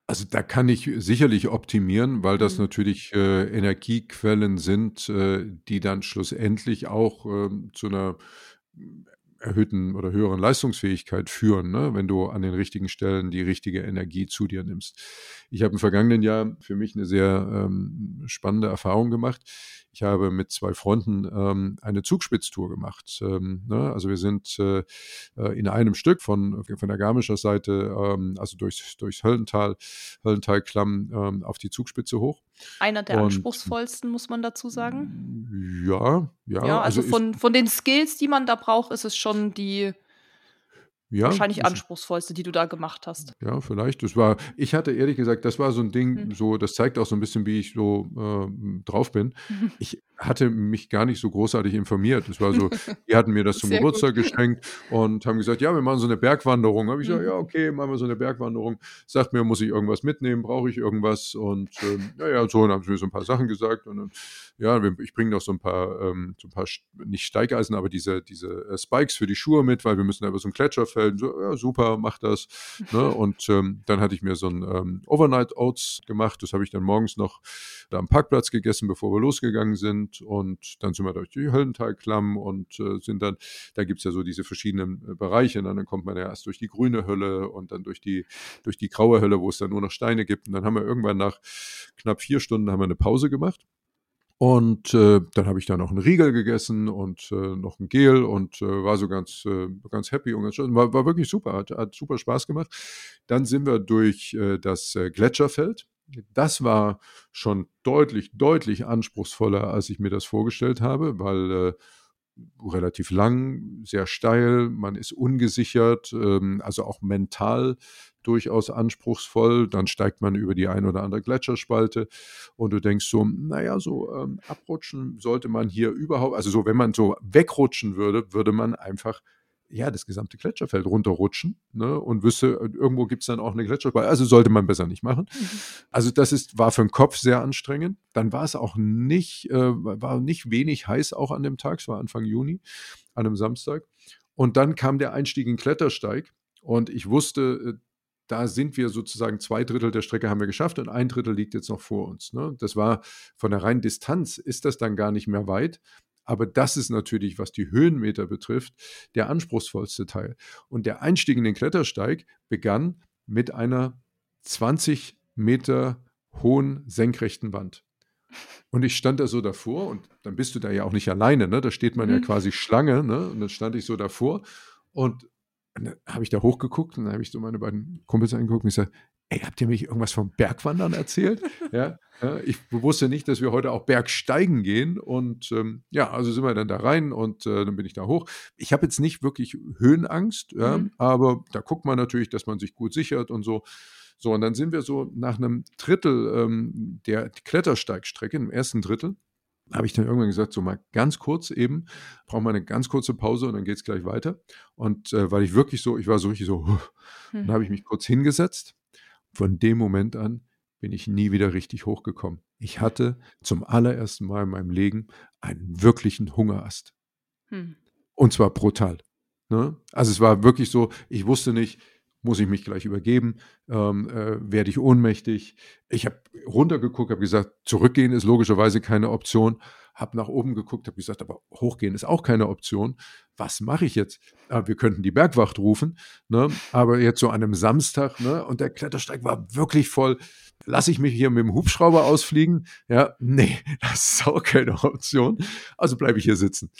Also da kann ich sicherlich optimieren, weil das Mhm. natürlich äh, Energiequellen sind, äh, die dann schlussendlich auch ähm, zu einer erhöhten oder höheren Leistungsfähigkeit führen, ne? wenn du an den richtigen Stellen die richtige Energie zu dir nimmst. Ich habe im vergangenen Jahr für mich eine sehr ähm, spannende Erfahrung gemacht. Ich habe mit zwei Freunden ähm, eine Zugspitztour gemacht. Ähm, ne? Also wir sind äh, äh, in einem Stück von, von der Garmischer Seite, ähm, also durchs, durchs Höllental, Höllentalklamm ähm, auf die Zugspitze hoch. Einer der Und- anspruchsvollsten, muss man dazu sagen. Ja, ja. Ja, also, ist- von, von den Skills, die man da braucht, ist es schon die ja, wahrscheinlich anspruchsvollste, die du da gemacht hast. Ja, vielleicht. Das war, ich hatte ehrlich gesagt, das war so ein Ding, Hm. so, das zeigt auch so ein bisschen, wie ich so äh, drauf bin. Ich hatte mich gar nicht so großartig informiert. Es war so, die hatten mir das zum Sehr Geburtstag geschenkt und haben gesagt, ja, wir machen so eine Bergwanderung. Habe ich gesagt, Mhm. ja, okay, machen wir so eine Bergwanderung. Sagt mir, muss ich irgendwas mitnehmen? Brauche ich irgendwas? Und ähm, ja, ja, so, dann haben sie mir so ein paar Sachen gesagt und dann, ja, ich bringe noch so ein paar, ähm, so ein paar, nicht Steigeisen, aber diese, diese äh, Spikes für die Schuhe mit, weil wir müssen da über so ein Gletscherfeld. So, ja, super, mach das. Ne? Und ähm, dann hatte ich mir so ein ähm, Overnight Oats gemacht. Das habe ich dann morgens noch da am Parkplatz gegessen, bevor wir losgegangen sind. Und dann sind wir durch die Höllentalklamm und äh, sind dann, da gibt es ja so diese verschiedenen äh, Bereiche. Und dann kommt man ja erst durch die grüne Hölle und dann durch die, durch die graue Hölle, wo es dann nur noch Steine gibt. Und dann haben wir irgendwann nach knapp vier Stunden haben wir eine Pause gemacht. Und äh, dann habe ich da noch einen Riegel gegessen und äh, noch ein Gel und äh, war so ganz, äh, ganz happy und ganz schön. War, war wirklich super, hat, hat super Spaß gemacht. Dann sind wir durch äh, das Gletscherfeld. Das war schon deutlich, deutlich anspruchsvoller, als ich mir das vorgestellt habe, weil äh, relativ lang, sehr steil, man ist ungesichert, ähm, also auch mental durchaus anspruchsvoll. Dann steigt man über die ein oder andere Gletscherspalte und du denkst so, naja, so ähm, abrutschen sollte man hier überhaupt, also so, wenn man so wegrutschen würde, würde man einfach ja, das gesamte Gletscherfeld runterrutschen ne, und wüsste, irgendwo gibt es dann auch eine Gletscherspalte. Also sollte man besser nicht machen. Also das ist, war für den Kopf sehr anstrengend. Dann war es auch nicht, äh, war nicht wenig heiß auch an dem Tag. Es war Anfang Juni, an einem Samstag. Und dann kam der Einstieg in den Klettersteig und ich wusste, äh, da sind wir sozusagen zwei Drittel der Strecke haben wir geschafft und ein Drittel liegt jetzt noch vor uns. Ne? Das war von der reinen Distanz ist das dann gar nicht mehr weit. Aber das ist natürlich, was die Höhenmeter betrifft, der anspruchsvollste Teil. Und der Einstieg in den Klettersteig begann mit einer 20 Meter hohen senkrechten Wand. Und ich stand da so davor und dann bist du da ja auch nicht alleine, ne? Da steht man mhm. ja quasi Schlange, ne? Und dann stand ich so davor und dann habe ich da hochgeguckt und dann habe ich so meine beiden Kumpels angeguckt und ich sage, ey, habt ihr mich irgendwas vom Bergwandern erzählt? ja, ich wusste nicht, dass wir heute auch Bergsteigen gehen und ähm, ja, also sind wir dann da rein und äh, dann bin ich da hoch. Ich habe jetzt nicht wirklich Höhenangst, ja, mhm. aber da guckt man natürlich, dass man sich gut sichert und so. So, und dann sind wir so nach einem Drittel ähm, der Klettersteigstrecke, im ersten Drittel, habe ich dann irgendwann gesagt, so mal ganz kurz eben, brauchen wir eine ganz kurze Pause und dann geht es gleich weiter. Und äh, weil ich wirklich so, ich war so richtig so, hm. dann habe ich mich kurz hingesetzt. Von dem Moment an bin ich nie wieder richtig hochgekommen. Ich hatte zum allerersten Mal in meinem Leben einen wirklichen Hungerast. Hm. Und zwar brutal. Ne? Also es war wirklich so, ich wusste nicht, muss ich mich gleich übergeben, ähm, äh, werde ich ohnmächtig. Ich habe runtergeguckt, habe gesagt, zurückgehen ist logischerweise keine Option. Habe nach oben geguckt, habe gesagt, aber hochgehen ist auch keine Option. Was mache ich jetzt? Äh, wir könnten die Bergwacht rufen, ne? aber jetzt so an einem Samstag ne? und der Klettersteig war wirklich voll. Lasse ich mich hier mit dem Hubschrauber ausfliegen? Ja, nee, das ist auch keine Option. Also bleibe ich hier sitzen.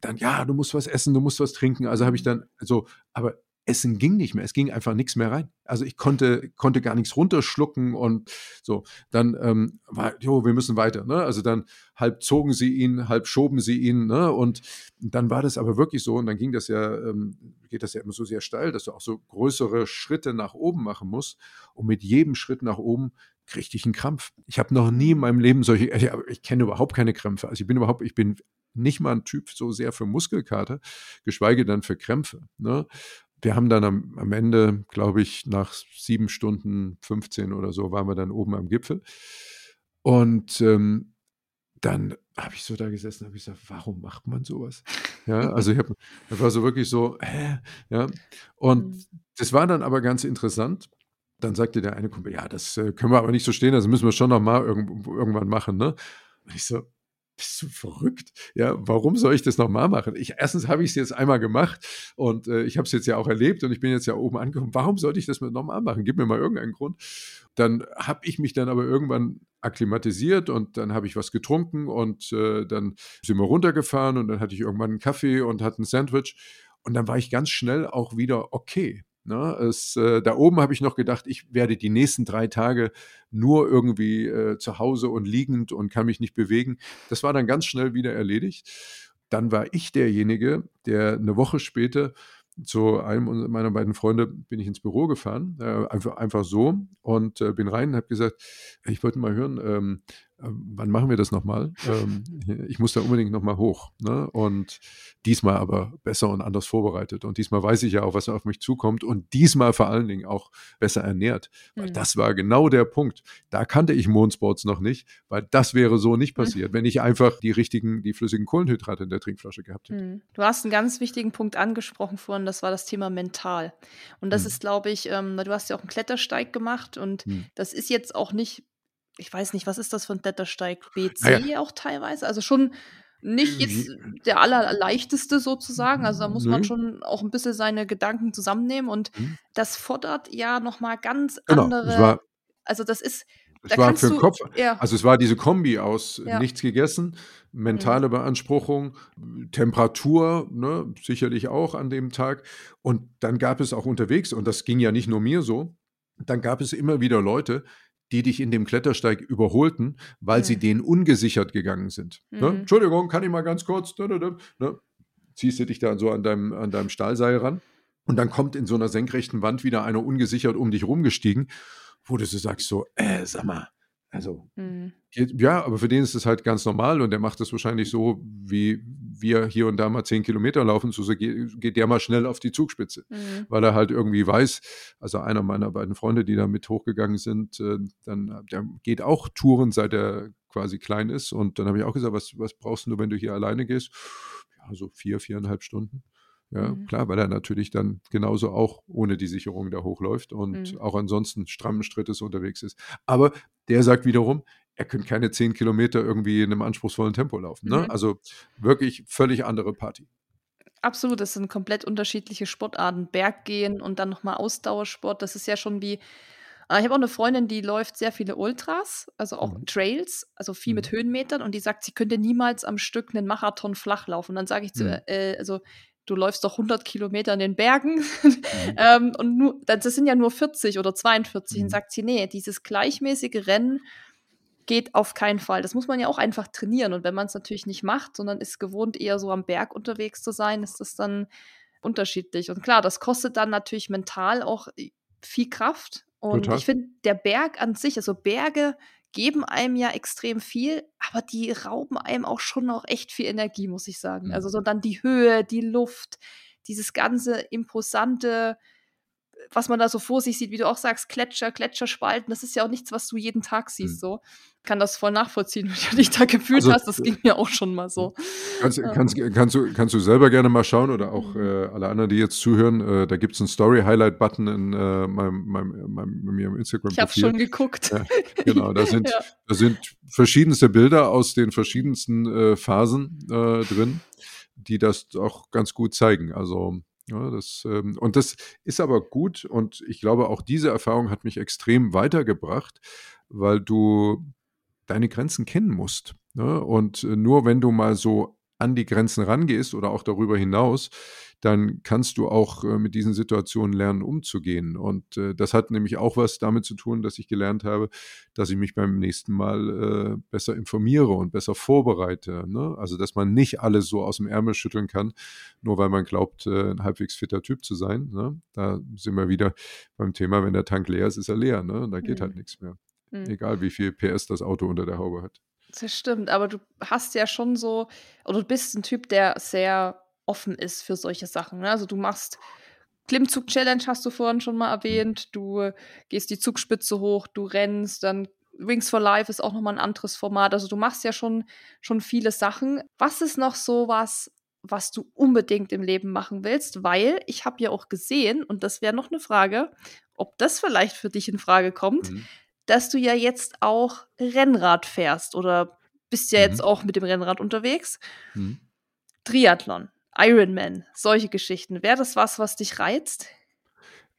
Dann, ja, du musst was essen, du musst was trinken. Also habe ich dann so, aber Essen ging nicht mehr. Es ging einfach nichts mehr rein. Also ich konnte, konnte gar nichts runterschlucken und so. Dann ähm, war, jo, wir müssen weiter. Ne? Also dann halb zogen sie ihn, halb schoben sie ihn. Ne? Und dann war das aber wirklich so. Und dann ging das ja, ähm, geht das ja immer so sehr steil, dass du auch so größere Schritte nach oben machen musst. Und mit jedem Schritt nach oben kriegte ich einen Krampf. Ich habe noch nie in meinem Leben solche, ich, ich kenne überhaupt keine Krämpfe. Also ich bin überhaupt, ich bin nicht mal ein Typ so sehr für Muskelkater, geschweige denn für Krämpfe. Ne? Wir haben dann am, am Ende, glaube ich, nach sieben Stunden 15 oder so, waren wir dann oben am Gipfel. Und ähm, dann habe ich so da gesessen, habe ich gesagt, warum macht man sowas? Ja, also ich habe, das war so wirklich so, hä? ja. Und mhm. das war dann aber ganz interessant. Dann sagte der eine Kumpel, ja, das äh, können wir aber nicht so stehen, das müssen wir schon noch mal irgend, irgendwann machen, ne? Und ich so, bist du verrückt? Ja, warum soll ich das nochmal machen? Ich, erstens habe ich es jetzt einmal gemacht und äh, ich habe es jetzt ja auch erlebt und ich bin jetzt ja oben angekommen. Warum sollte ich das nochmal machen? Gib mir mal irgendeinen Grund. Dann habe ich mich dann aber irgendwann akklimatisiert und dann habe ich was getrunken und äh, dann sind wir runtergefahren und dann hatte ich irgendwann einen Kaffee und hatte ein Sandwich und dann war ich ganz schnell auch wieder okay. Ne, es, äh, da oben habe ich noch gedacht, ich werde die nächsten drei Tage nur irgendwie äh, zu Hause und liegend und kann mich nicht bewegen. Das war dann ganz schnell wieder erledigt. Dann war ich derjenige, der eine Woche später zu einem meiner beiden Freunde bin ich ins Büro gefahren, äh, einfach, einfach so und äh, bin rein und habe gesagt, ich wollte mal hören, ähm, ähm, wann machen wir das nochmal? Ähm, ich muss da unbedingt nochmal hoch. Ne? Und diesmal aber besser und anders vorbereitet. Und diesmal weiß ich ja auch, was auf mich zukommt. Und diesmal vor allen Dingen auch besser ernährt. Weil mhm. das war genau der Punkt. Da kannte ich Mondsports noch nicht, weil das wäre so nicht passiert, mhm. wenn ich einfach die richtigen, die flüssigen Kohlenhydrate in der Trinkflasche gehabt hätte. Mhm. Du hast einen ganz wichtigen Punkt angesprochen vorhin, das war das Thema mental. Und das mhm. ist, glaube ich, ähm, du hast ja auch einen Klettersteig gemacht und mhm. das ist jetzt auch nicht ich weiß nicht, was ist das für ein Klettersteig? BC naja. auch teilweise? Also schon nicht jetzt der allerleichteste sozusagen. Also da muss man schon auch ein bisschen seine Gedanken zusammennehmen und mhm. das fordert ja nochmal ganz genau, andere. Das war, also das ist. Es da war für den Kopf. Ja. Also es war diese Kombi aus ja. nichts gegessen, mentale mhm. Beanspruchung, Temperatur, ne, sicherlich auch an dem Tag. Und dann gab es auch unterwegs, und das ging ja nicht nur mir so, dann gab es immer wieder Leute, die dich in dem Klettersteig überholten, weil mhm. sie den ungesichert gegangen sind. Ne? Mhm. Ne? Entschuldigung, kann ich mal ganz kurz, ne? ziehst du dich da so an deinem, an deinem Stahlseil ran und dann kommt in so einer senkrechten Wand wieder einer ungesichert um dich rumgestiegen, wo du so sagst so, äh, sag mal, also, mhm. ja, aber für den ist es halt ganz normal und der macht das wahrscheinlich so, wie wir hier und da mal zehn Kilometer laufen, so geht, geht der mal schnell auf die Zugspitze, mhm. weil er halt irgendwie weiß, also einer meiner beiden Freunde, die da mit hochgegangen sind, äh, dann der geht auch Touren, seit er quasi klein ist und dann habe ich auch gesagt, was, was brauchst du, wenn du hier alleine gehst? Ja, so vier, viereinhalb Stunden. Ja, mhm. klar, weil er natürlich dann genauso auch ohne die Sicherung da hochläuft und mhm. auch ansonsten strammen Strittes unterwegs ist. Aber der sagt wiederum, er könnte keine zehn Kilometer irgendwie in einem anspruchsvollen Tempo laufen. Ne? Mhm. Also wirklich völlig andere Party. Absolut, das sind komplett unterschiedliche Sportarten. Berggehen und dann nochmal Ausdauersport. Das ist ja schon wie. Äh, ich habe auch eine Freundin, die läuft sehr viele Ultras, also auch mhm. Trails, also viel mhm. mit Höhenmetern. Und die sagt, sie könnte niemals am Stück einen Marathon flach laufen. Und dann sage ich zu, mhm. äh, also du läufst doch 100 Kilometer in den Bergen mhm. ähm, und nur, das sind ja nur 40 oder 42. Mhm. Und sagt sie, nee, dieses gleichmäßige Rennen geht auf keinen Fall. Das muss man ja auch einfach trainieren. Und wenn man es natürlich nicht macht, sondern ist gewohnt, eher so am Berg unterwegs zu sein, ist das dann unterschiedlich. Und klar, das kostet dann natürlich mental auch äh, viel Kraft. Und Total. ich finde, der Berg an sich, also Berge geben einem ja extrem viel, aber die rauben einem auch schon noch echt viel Energie, muss ich sagen. Mhm. Also so dann die Höhe, die Luft, dieses ganze imposante, was man da so vor sich sieht, wie du auch sagst, Gletscher, Gletscherspalten, das ist ja auch nichts, was du jeden Tag siehst. Mhm. So kann das voll nachvollziehen, wie du dich da gefühlt also, hast. Das ging mir auch schon mal so. Kannst, kannst, kannst, du, kannst du selber gerne mal schauen oder auch mhm. äh, alle anderen, die jetzt zuhören. Äh, da gibt es einen Story-Highlight-Button in äh, meinem, meinem, meinem, meinem Instagram-Profil. Ich habe schon geguckt. Ja, genau, da sind, ja. da sind verschiedenste Bilder aus den verschiedensten äh, Phasen äh, drin, die das auch ganz gut zeigen. Also ja, das, ähm, und das ist aber gut und ich glaube, auch diese Erfahrung hat mich extrem weitergebracht, weil du deine Grenzen kennen musst. Ne? Und äh, nur wenn du mal so an die Grenzen rangehst oder auch darüber hinaus, dann kannst du auch äh, mit diesen Situationen lernen, umzugehen. Und äh, das hat nämlich auch was damit zu tun, dass ich gelernt habe, dass ich mich beim nächsten Mal äh, besser informiere und besser vorbereite. Ne? Also, dass man nicht alles so aus dem Ärmel schütteln kann, nur weil man glaubt, ein halbwegs fitter Typ zu sein. Ne? Da sind wir wieder beim Thema, wenn der Tank leer ist, ist er leer. Ne? Da geht halt mhm. halt nichts mehr. Mhm. Egal wie viel PS das Auto unter der Haube hat. Das stimmt, aber du hast ja schon so, oder du bist ein Typ, der sehr offen ist für solche Sachen. Ne? Also du machst Klimmzug-Challenge, hast du vorhin schon mal mhm. erwähnt. Du gehst die Zugspitze hoch, du rennst, dann Wings for Life ist auch nochmal ein anderes Format. Also du machst ja schon, schon viele Sachen. Was ist noch so was, was du unbedingt im Leben machen willst? Weil ich habe ja auch gesehen, und das wäre noch eine Frage, ob das vielleicht für dich in Frage kommt, mhm dass du ja jetzt auch Rennrad fährst oder bist ja mhm. jetzt auch mit dem Rennrad unterwegs. Mhm. Triathlon, Ironman, solche Geschichten. Wäre das was, was dich reizt?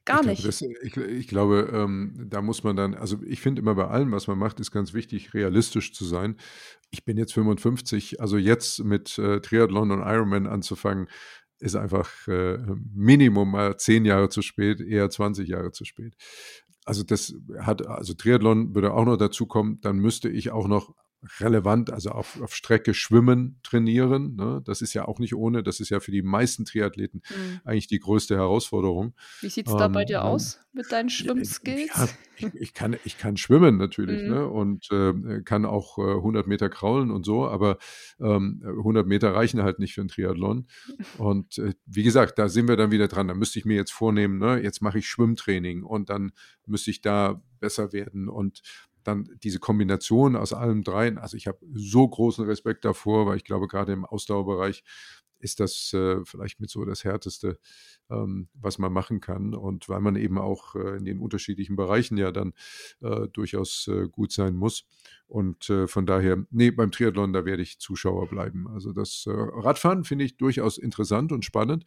Gar ich nicht. Glaube, das, ich, ich, glaube, ähm, da muss man dann, also ich finde immer bei allem, was man macht, ist ganz wichtig, realistisch zu sein. Ich bin jetzt 55, also jetzt mit äh, Triathlon und Ironman anzufangen, ist einfach äh, Minimum mal zehn Jahre zu spät, eher 20 Jahre zu spät. Also das hat, also Triathlon würde auch noch dazu kommen, dann müsste ich auch noch relevant, also auf, auf Strecke schwimmen trainieren. Ne? Das ist ja auch nicht ohne, das ist ja für die meisten Triathleten mhm. eigentlich die größte Herausforderung. Wie sieht es da bei dir ähm, aus mit deinen Schwimmskills? Ja, ich, ich, kann, ich kann schwimmen natürlich mhm. ne? und äh, kann auch äh, 100 Meter kraulen und so, aber ähm, 100 Meter reichen halt nicht für ein Triathlon. Und äh, wie gesagt, da sind wir dann wieder dran. Da müsste ich mir jetzt vornehmen, ne? jetzt mache ich Schwimmtraining und dann müsste ich da besser werden und dann diese Kombination aus allem dreien, also ich habe so großen Respekt davor, weil ich glaube, gerade im Ausdauerbereich ist das äh, vielleicht mit so das Härteste, ähm, was man machen kann. Und weil man eben auch äh, in den unterschiedlichen Bereichen ja dann äh, durchaus äh, gut sein muss. Und äh, von daher, nee, beim Triathlon, da werde ich Zuschauer bleiben. Also das äh, Radfahren finde ich durchaus interessant und spannend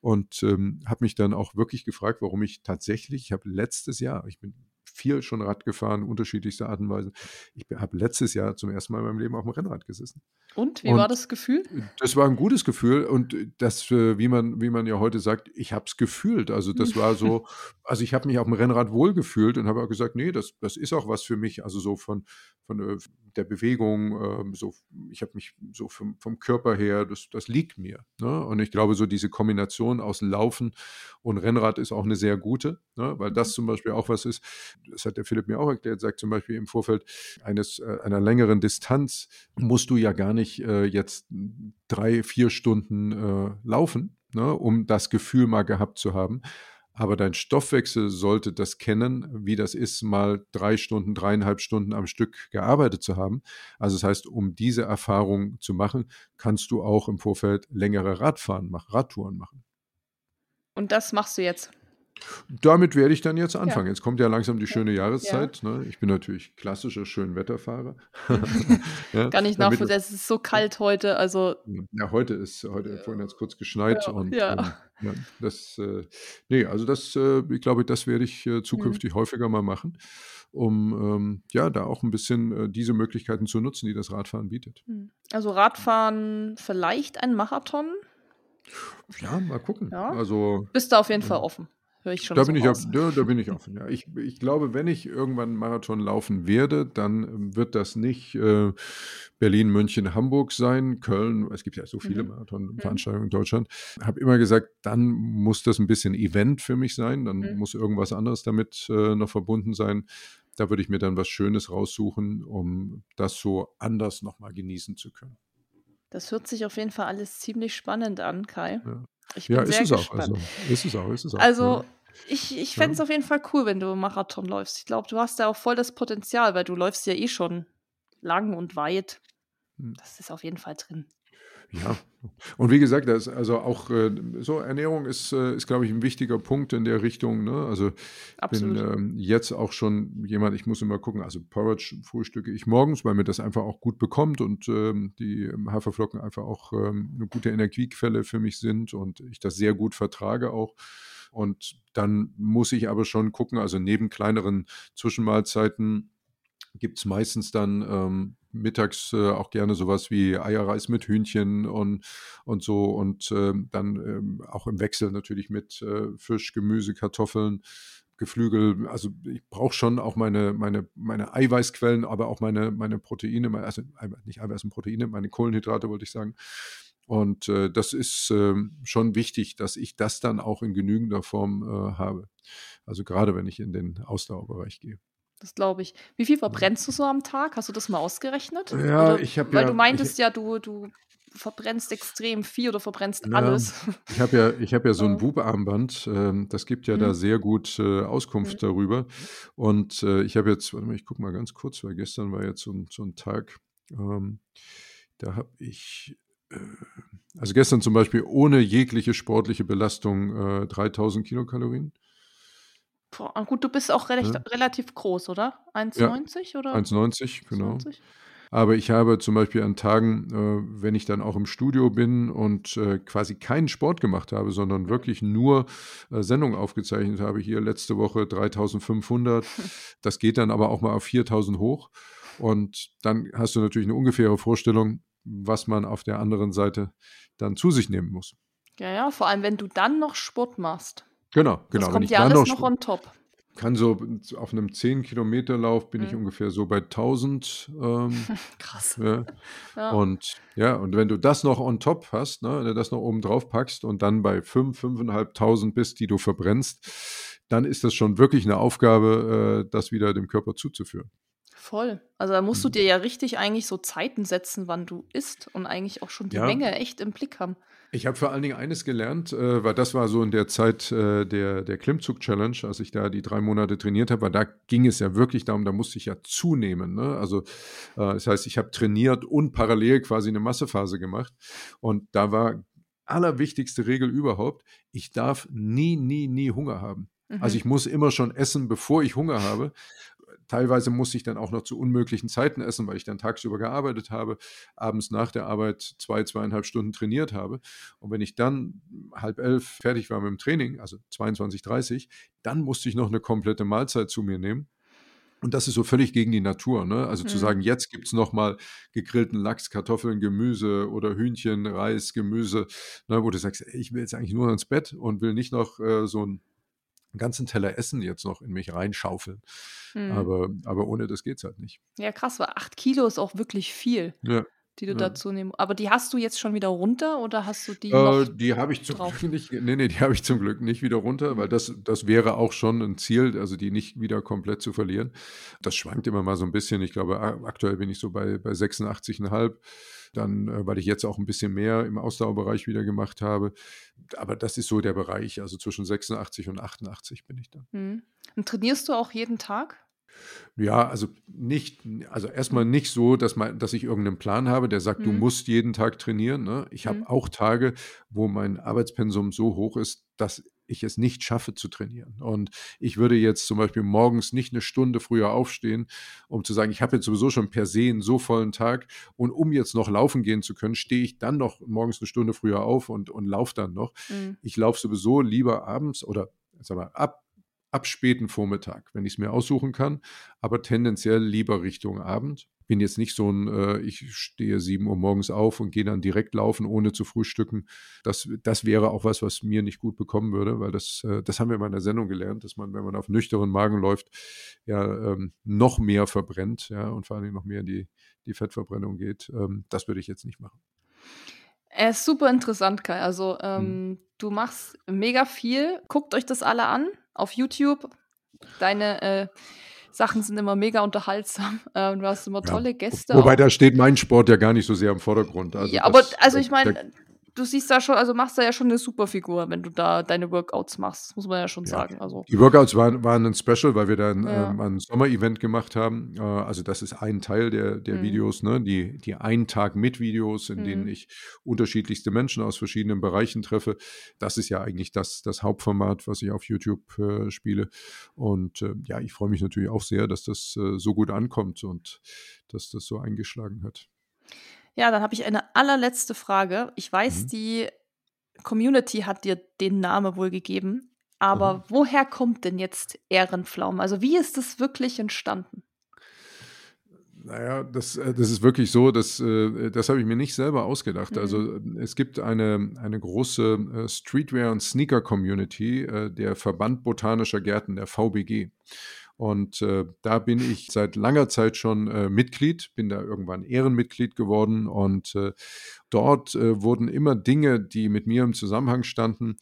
und ähm, habe mich dann auch wirklich gefragt, warum ich tatsächlich, ich habe letztes Jahr, ich bin viel schon Rad gefahren, unterschiedlichste Art und Weise. Ich habe letztes Jahr zum ersten Mal in meinem Leben auf dem Rennrad gesessen. Und wie und war das Gefühl? Das war ein gutes Gefühl und das, äh, wie man, wie man ja heute sagt, ich habe es gefühlt. Also das war so, also ich habe mich auf dem Rennrad wohlgefühlt und habe auch gesagt, nee, das, das ist auch was für mich. Also so von, von äh, der Bewegung, ähm, so, ich habe mich so vom, vom, Körper her, das, das liegt mir. Ne? Und ich glaube, so diese Kombination aus Laufen und Rennrad ist auch eine sehr gute, ne? weil das mhm. zum Beispiel auch was ist, das hat der Philipp mir auch erklärt, sagt zum Beispiel im Vorfeld eines, äh, einer längeren Distanz musst du ja gar nicht äh, jetzt drei, vier Stunden äh, laufen, ne? um das Gefühl mal gehabt zu haben aber dein Stoffwechsel sollte das kennen, wie das ist, mal drei Stunden, dreieinhalb Stunden am Stück gearbeitet zu haben. Also das heißt, um diese Erfahrung zu machen, kannst du auch im Vorfeld längere Radfahren machen, Radtouren machen. Und das machst du jetzt? Damit werde ich dann jetzt anfangen. Ja. Jetzt kommt ja langsam die schöne Jahreszeit. Ja. Ne? Ich bin natürlich klassischer Schönwetterfahrer. ja, Gar nicht nachvollziehen. Es ist so kalt heute. Also ja, heute ist heute vorhin hat es kurz geschneit und ähm, das äh, nee, also das äh, ich glaube, das werde ich äh, mhm. zukünftig mhm. häufiger mal machen, um ähm, ja da auch ein bisschen äh, diese Möglichkeiten zu nutzen, die das Radfahren bietet. Mhm. Also Radfahren vielleicht ein Marathon? Ja, mal gucken. Also bist du auf jeden Fall offen. Höre ich schon da so bin ich auf, ja, da bin ich offen. Ja. Ich, ich glaube, wenn ich irgendwann einen Marathon laufen werde, dann ähm, wird das nicht äh, Berlin, München, Hamburg sein, Köln. Es gibt ja so viele mhm. Marathonveranstaltungen in Deutschland. Ich habe immer gesagt, dann muss das ein bisschen Event für mich sein. Dann mhm. muss irgendwas anderes damit äh, noch verbunden sein. Da würde ich mir dann was Schönes raussuchen, um das so anders nochmal genießen zu können. Das hört sich auf jeden Fall alles ziemlich spannend an, Kai. Ja. Ich ja, ist es auch. Also, ist es auch, ist es auch. Also, ja. ich, ich fände es ja. auf jeden Fall cool, wenn du Marathon läufst. Ich glaube, du hast da auch voll das Potenzial, weil du läufst ja eh schon lang und weit. Hm. Das ist auf jeden Fall drin. Ja, und wie gesagt, das, also auch äh, so Ernährung ist, äh, ist glaube ich, ein wichtiger Punkt in der Richtung. Ne? Also ich bin ähm, jetzt auch schon jemand, ich muss immer gucken, also Porridge frühstücke ich morgens, weil mir das einfach auch gut bekommt und ähm, die Haferflocken einfach auch ähm, eine gute Energiequelle für mich sind und ich das sehr gut vertrage auch. Und dann muss ich aber schon gucken, also neben kleineren Zwischenmahlzeiten gibt es meistens dann ähm, mittags äh, auch gerne sowas wie Eierreis mit Hühnchen und, und so und äh, dann ähm, auch im Wechsel natürlich mit äh, Fisch, Gemüse, Kartoffeln. Geflügel, also ich brauche schon auch meine, meine, meine Eiweißquellen, aber auch meine, meine Proteine, also nicht Eiweiß und Proteine, meine Kohlenhydrate wollte ich sagen. Und äh, das ist äh, schon wichtig, dass ich das dann auch in genügender Form äh, habe. Also gerade wenn ich in den Ausdauerbereich gehe. Das glaube ich. Wie viel verbrennst du so am Tag? Hast du das mal ausgerechnet? Ja, oder, ich habe ja. Weil du meintest ich, ja, du, du verbrennst extrem viel oder verbrennst ja, alles. Ich habe ja, ich ja so ein Wub-Armband. Äh, das gibt ja mhm. da sehr gut äh, Auskunft mhm. darüber. Und äh, ich habe jetzt, warte mal, ich gucke mal ganz kurz, weil gestern war jetzt so ein, so ein Tag, ähm, da habe ich äh, also gestern zum Beispiel ohne jegliche sportliche Belastung 3000 äh, Kilokalorien. Boah, gut, du bist auch recht, ja. relativ groß, oder? 1,90 ja, oder? 1,90, genau. 1,90? Aber ich habe zum Beispiel an Tagen, äh, wenn ich dann auch im Studio bin und äh, quasi keinen Sport gemacht habe, sondern mhm. wirklich nur äh, Sendungen aufgezeichnet habe, hier letzte Woche 3500, das geht dann aber auch mal auf 4000 hoch. Und dann hast du natürlich eine ungefähre Vorstellung, was man auf der anderen Seite dann zu sich nehmen muss. Ja, ja, vor allem wenn du dann noch Sport machst. Genau, genau. Das kommt ja alles noch, noch on top. Kann so auf einem 10-Kilometer-Lauf bin mhm. ich ungefähr so bei 1000. Ähm, Krass. Ja. ja. Und ja, und wenn du das noch on top hast, ne, wenn du das noch oben drauf packst und dann bei 5, 5.500 bist, die du verbrennst, dann ist das schon wirklich eine Aufgabe, äh, das wieder dem Körper zuzuführen. Voll. Also da musst du mhm. dir ja richtig eigentlich so Zeiten setzen, wann du isst und eigentlich auch schon die ja. Menge echt im Blick haben. Ich habe vor allen Dingen eines gelernt, äh, weil das war so in der Zeit äh, der, der Klimmzug-Challenge, als ich da die drei Monate trainiert habe, weil da ging es ja wirklich darum, da musste ich ja zunehmen. Ne? Also äh, das heißt, ich habe trainiert und parallel quasi eine Massephase gemacht. Und da war allerwichtigste Regel überhaupt, ich darf nie, nie, nie Hunger haben. Also mhm. Also ich muss immer schon essen, bevor ich Hunger habe, Teilweise musste ich dann auch noch zu unmöglichen Zeiten essen, weil ich dann tagsüber gearbeitet habe, abends nach der Arbeit zwei, zweieinhalb Stunden trainiert habe. Und wenn ich dann halb elf fertig war mit dem Training, also 22, 30, dann musste ich noch eine komplette Mahlzeit zu mir nehmen. Und das ist so völlig gegen die Natur. Ne? Also mhm. zu sagen, jetzt gibt es nochmal gegrillten Lachs, Kartoffeln, Gemüse oder Hühnchen, Reis, Gemüse, ne, wo du sagst, ich will jetzt eigentlich nur ins Bett und will nicht noch äh, so ein einen ganzen Teller Essen jetzt noch in mich reinschaufeln. Hm. Aber, aber ohne das geht es halt nicht. Ja, krass, weil acht Kilo ist auch wirklich viel. Ja. Die du ja. dazu nehmen. Aber die hast du jetzt schon wieder runter oder hast du die? Äh, die habe ich zum drauf? Glück nicht. Nee, nee, die habe ich zum Glück nicht wieder runter, weil das, das wäre auch schon ein Ziel, also die nicht wieder komplett zu verlieren. Das schwankt immer mal so ein bisschen. Ich glaube, aktuell bin ich so bei, bei 86,5 dann, äh, weil ich jetzt auch ein bisschen mehr im Ausdauerbereich wieder gemacht habe. Aber das ist so der Bereich, also zwischen 86 und 88 bin ich da. Mhm. Und trainierst du auch jeden Tag? Ja, also nicht, also erstmal nicht so, dass, man, dass ich irgendeinen Plan habe, der sagt, mhm. du musst jeden Tag trainieren. Ne? Ich habe mhm. auch Tage, wo mein Arbeitspensum so hoch ist, dass ich es nicht schaffe zu trainieren. Und ich würde jetzt zum Beispiel morgens nicht eine Stunde früher aufstehen, um zu sagen, ich habe jetzt sowieso schon per se einen so vollen Tag und um jetzt noch laufen gehen zu können, stehe ich dann noch morgens eine Stunde früher auf und, und laufe dann noch. Mhm. Ich laufe sowieso lieber abends oder sag mal, ab ab späten Vormittag, wenn ich es mir aussuchen kann, aber tendenziell lieber Richtung Abend. Bin jetzt nicht so ein, äh, ich stehe 7 Uhr morgens auf und gehe dann direkt laufen, ohne zu frühstücken. Das, das wäre auch was, was mir nicht gut bekommen würde, weil das, äh, das haben wir in meiner Sendung gelernt, dass man, wenn man auf nüchternen Magen läuft, ja ähm, noch mehr verbrennt, ja, und vor allem noch mehr in die, die Fettverbrennung geht. Ähm, das würde ich jetzt nicht machen. Er ist super interessant, Kai. Also, ähm, hm. du machst mega viel. Guckt euch das alle an auf YouTube. Deine äh, Sachen sind immer mega unterhaltsam. Äh, du hast immer tolle ja. Gäste. Wobei auch. da steht mein Sport ja gar nicht so sehr im Vordergrund. Also ja, aber also ich meine, du siehst da schon, also machst da ja schon eine super Figur, wenn du da deine Workouts machst, muss man ja schon ja. sagen. Also. Die Workouts waren, waren ein Special, weil wir da ein, ja. ähm, ein Sommer-Event gemacht haben. Äh, also das ist ein Teil der, der mhm. Videos, ne? die, die ein Tag mit Videos, in mhm. denen ich unterschiedlichste Menschen aus verschiedenen Bereichen treffe. Das ist ja eigentlich das, das Hauptformat, was ich auf YouTube äh, spiele. Und äh, ja, ich freue mich natürlich auch sehr, dass das äh, so gut ankommt und dass das so eingeschlagen hat. Ja, dann habe ich eine allerletzte Frage. Ich weiß, mhm. die Community hat dir den Namen wohl gegeben, aber mhm. woher kommt denn jetzt Ehrenpflaume? Also wie ist das wirklich entstanden? Naja, das, äh, das ist wirklich so, dass, äh, das habe ich mir nicht selber ausgedacht. Also, mhm. Also es gibt eine, eine große äh, Streetwear- und Sneaker-Community, der Verband Botanischer Gärten, der VBG. Und äh, da bin ich seit langer Zeit schon äh, Mitglied, bin da irgendwann Ehrenmitglied geworden und äh, dort äh, wurden immer Dinge, die mit mir im Zusammenhang standen,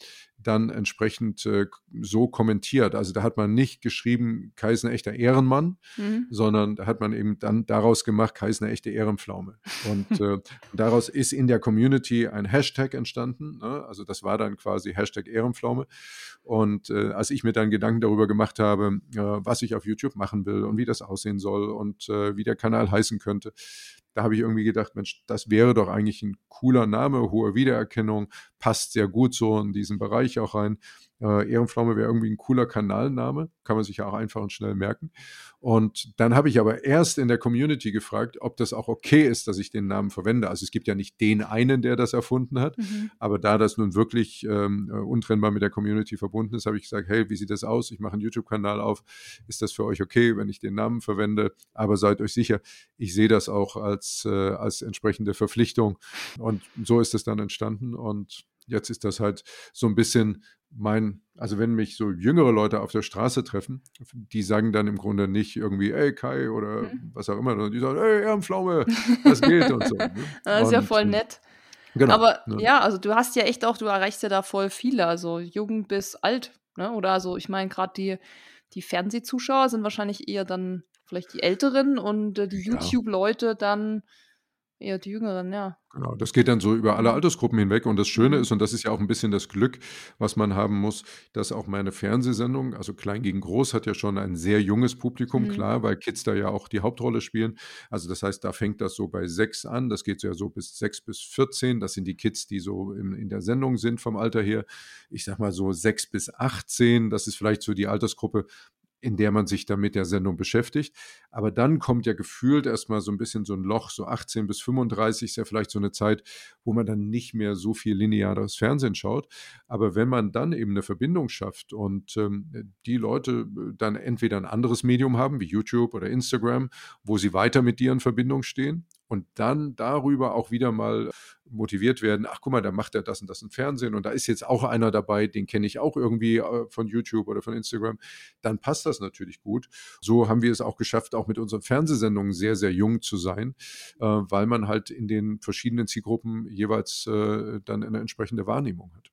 dann entsprechend äh, so kommentiert. Also da hat man nicht geschrieben, Kai ist ein echter Ehrenmann, mhm. sondern da hat man eben dann daraus gemacht, Kai ist eine echte Ehrenpflaume. Und äh, daraus ist in der Community ein Hashtag entstanden. Ne? Also das war dann quasi Hashtag Ehrenpflaume. Und äh, als ich mir dann Gedanken darüber gemacht habe, äh, was ich auf YouTube machen will und wie das aussehen soll und äh, wie der Kanal heißen könnte, da habe ich irgendwie gedacht, Mensch, das wäre doch eigentlich ein cooler Name, hohe Wiedererkennung, passt sehr gut so in diesen Bereich auch rein. Äh, Ehrenpflaume wäre irgendwie ein cooler Kanalname, kann man sich ja auch einfach und schnell merken. Und dann habe ich aber erst in der Community gefragt, ob das auch okay ist, dass ich den Namen verwende. Also es gibt ja nicht den einen, der das erfunden hat, mhm. aber da das nun wirklich ähm, äh, untrennbar mit der Community verbunden ist, habe ich gesagt, hey, wie sieht das aus? Ich mache einen YouTube-Kanal auf. Ist das für euch okay, wenn ich den Namen verwende? Aber seid euch sicher, ich sehe das auch als, äh, als entsprechende Verpflichtung. Und so ist es dann entstanden. Und jetzt ist das halt so ein bisschen mein, also wenn mich so jüngere Leute auf der Straße treffen, die sagen dann im Grunde nicht irgendwie, ey Kai oder mhm. was auch immer, sondern die sagen, ey Ehrenpflaume, was geht und so. Ne? Das ist und, ja voll nett. Genau, Aber ne? ja, also du hast ja echt auch, du erreichst ja da voll viele, also jung bis alt, ne? Oder also ich meine, gerade die, die Fernsehzuschauer sind wahrscheinlich eher dann vielleicht die Älteren und äh, die ja. YouTube-Leute dann Eher die Jüngeren, ja. Genau, das geht dann so über alle mhm. Altersgruppen hinweg. Und das Schöne mhm. ist, und das ist ja auch ein bisschen das Glück, was man haben muss, dass auch meine Fernsehsendung, also Klein gegen Groß, hat ja schon ein sehr junges Publikum, mhm. klar, weil Kids da ja auch die Hauptrolle spielen. Also das heißt, da fängt das so bei sechs an. Das geht ja so bis sechs bis 14. Das sind die Kids, die so in, in der Sendung sind vom Alter her. Ich sag mal so sechs bis 18. Das ist vielleicht so die Altersgruppe, in der man sich dann mit der Sendung beschäftigt. Aber dann kommt ja gefühlt erstmal so ein bisschen so ein Loch, so 18 bis 35 ist ja vielleicht so eine Zeit, wo man dann nicht mehr so viel lineares Fernsehen schaut. Aber wenn man dann eben eine Verbindung schafft und ähm, die Leute äh, dann entweder ein anderes Medium haben, wie YouTube oder Instagram, wo sie weiter mit dir in Verbindung stehen, und dann darüber auch wieder mal motiviert werden, ach guck mal, da macht er das und das im Fernsehen und da ist jetzt auch einer dabei, den kenne ich auch irgendwie äh, von YouTube oder von Instagram, dann passt das natürlich gut. So haben wir es auch geschafft, auch mit unseren Fernsehsendungen sehr, sehr jung zu sein, äh, weil man halt in den verschiedenen Zielgruppen jeweils äh, dann eine entsprechende Wahrnehmung hat.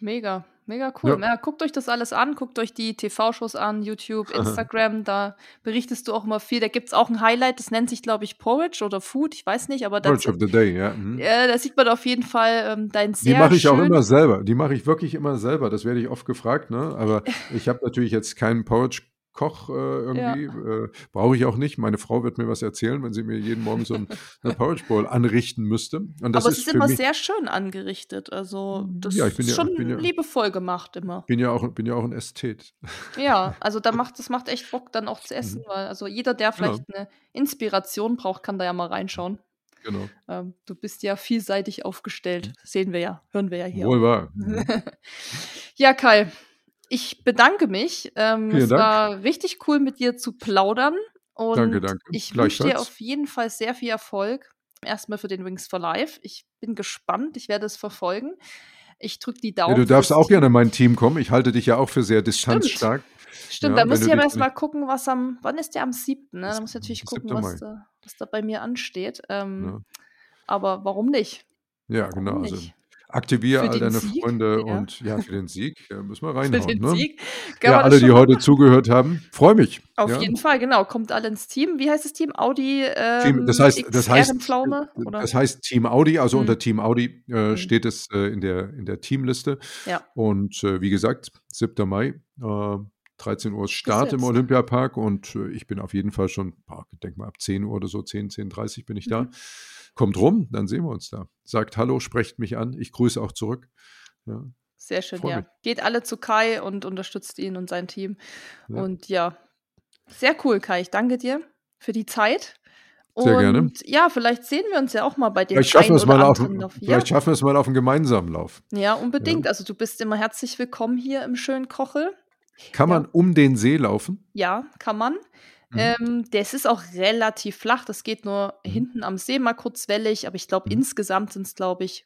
Mega, mega cool. Ja. Ja, guckt euch das alles an, guckt euch die TV-Shows an, YouTube, Instagram, da berichtest du auch immer viel. Da gibt es auch ein Highlight, das nennt sich, glaube ich, Porridge oder Food, ich weiß nicht, aber Porridge of the Day, ja. Mhm. Äh, da sieht man auf jeden Fall ähm, dein sehr Die mache ich auch immer selber, die mache ich wirklich immer selber, das werde ich oft gefragt, ne? aber ich habe natürlich jetzt keinen Porridge Koch äh, irgendwie. Ja. Äh, Brauche ich auch nicht. Meine Frau wird mir was erzählen, wenn sie mir jeden Morgen so ein, eine Porridge Bowl anrichten müsste. Und das Aber es ist, ist immer sehr schön angerichtet. Also das ja, ist ja, schon liebevoll gemacht immer. Bin ja auch, bin ja auch ein Ästhet. Ja, also da macht, das macht echt Bock, dann auch zu essen. Mhm. Weil, also jeder, der genau. vielleicht eine Inspiration braucht, kann da ja mal reinschauen. Genau. Ähm, du bist ja vielseitig aufgestellt. Mhm. Sehen wir ja, hören wir ja hier. Wohl wahr. Mhm. ja, Kai, ich bedanke mich. Ähm, es Dank. war richtig cool, mit dir zu plaudern. Und danke, danke. Ich wünsche dir auf jeden Fall sehr viel Erfolg. Erstmal für den Wings for Life. Ich bin gespannt. Ich werde es verfolgen. Ich drücke die Daumen. Ja, du darfst auch gerne in mein Team kommen. Ich halte dich ja auch für sehr distanzstark. Stimmt, Stimmt ja, da muss ich aber erst mal gucken, was am, wann ist der am 7. Ne? Da muss ich natürlich gucken, was da, was da, bei mir ansteht. Ähm, ja. Aber warum nicht? Ja, warum genau. Also Aktiviere all deine Sieg, Freunde ja. und ja, für den Sieg ja, müssen wir reinhauen. Für den ne? Sieg. ja, alle, die heute zugehört haben, freue mich. Auf ja. jeden Fall, genau. Kommt alle ins Team. Wie heißt das Team? Audi ähm, Team, das heißt, das heißt, das heißt Team Audi, also mhm. unter Team Audi äh, mhm. steht es äh, in, der, in der Teamliste. Ja. Und äh, wie gesagt, 7. Mai, 13 äh, Uhr Start im Olympiapark und äh, ich bin auf jeden Fall schon, ich denke mal ab 10 Uhr oder so, 10, 10.30 Uhr bin ich mhm. Kommt rum, dann sehen wir uns da. Sagt Hallo, sprecht mich an. Ich grüße auch zurück. Ja. Sehr schön, ja. Mich. Geht alle zu Kai und unterstützt ihn und sein Team. Ja. Und ja, sehr cool, Kai. Ich danke dir für die Zeit. Sehr und gerne. ja, vielleicht sehen wir uns ja auch mal bei dem vielleicht schaffen, wir es mal auf, vielleicht schaffen wir es mal auf einen gemeinsamen Lauf. Ja, unbedingt. Ja. Also du bist immer herzlich willkommen hier im schönen Kochel. Kann man um den See laufen? Ja, kann man. Mhm. Ähm, das ist auch relativ flach. Das geht nur mhm. hinten am See mal kurz wellig, aber ich glaube, mhm. insgesamt sind es, glaube ich,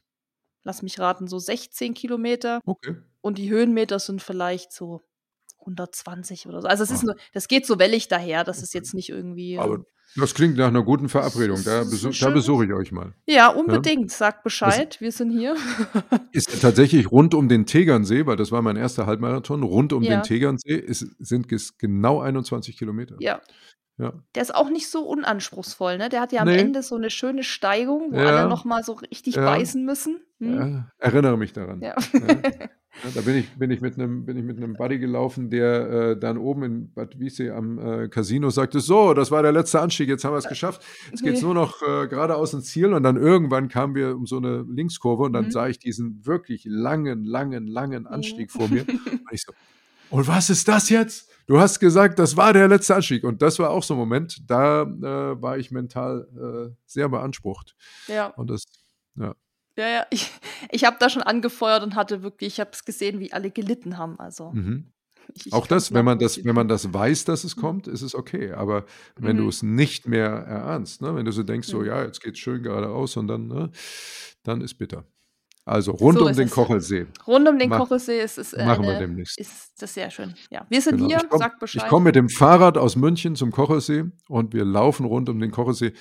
lass mich raten, so 16 Kilometer. Okay. Und die Höhenmeter sind vielleicht so 120 oder so. Also es ist nur, das geht so wellig daher, das ist jetzt nicht irgendwie. Aber das klingt nach einer guten Verabredung. Da, besuch, da besuche ich euch mal. Ja, unbedingt. Ja? Sagt Bescheid, das wir sind hier. ist tatsächlich rund um den Tegernsee, weil das war mein erster Halbmarathon, rund um ja. den Tegernsee ist, sind es genau 21 Kilometer. Ja. Ja. Der ist auch nicht so unanspruchsvoll, ne? Der hat ja am nee. Ende so eine schöne Steigung, wo ja. alle nochmal so richtig ja. beißen müssen. Hm? erinnere mich daran. Ja. Ja, da bin ich, bin ich mit einem, bin ich mit einem Buddy gelaufen, der äh, dann oben in Bad Wiessee am äh, Casino sagte: So, das war der letzte Anstieg, jetzt haben wir es geschafft. Jetzt geht es nur noch äh, geradeaus ins Ziel. Und dann irgendwann kamen wir um so eine Linkskurve und dann mhm. sah ich diesen wirklich langen, langen, langen Anstieg mhm. vor mir. Und ich so: Und was ist das jetzt? Du hast gesagt, das war der letzte Anstieg. Und das war auch so ein Moment, da äh, war ich mental äh, sehr beansprucht. Ja. Und das, ja. Ja, ja, ich, ich habe da schon angefeuert und hatte wirklich, ich habe es gesehen, wie alle gelitten haben. Also. Mhm. Ich, auch das, wenn man das, wenn man das weiß, dass es mhm. kommt, ist es okay. Aber wenn mhm. du es nicht mehr erahnst, ne, wenn du so denkst, so mhm. ja, jetzt geht es schön geradeaus und dann, ne, dann ist bitter. Also rund so um den es. Kochelsee. Rund um den Mach, Kochelsee ist es. Äh, machen wir demnächst. Ist das sehr schön. Ja, wir sind genau. hier, komm, sagt Bescheid. Ich komme mit dem Fahrrad aus München zum Kochelsee und wir laufen rund um den Kochelsee.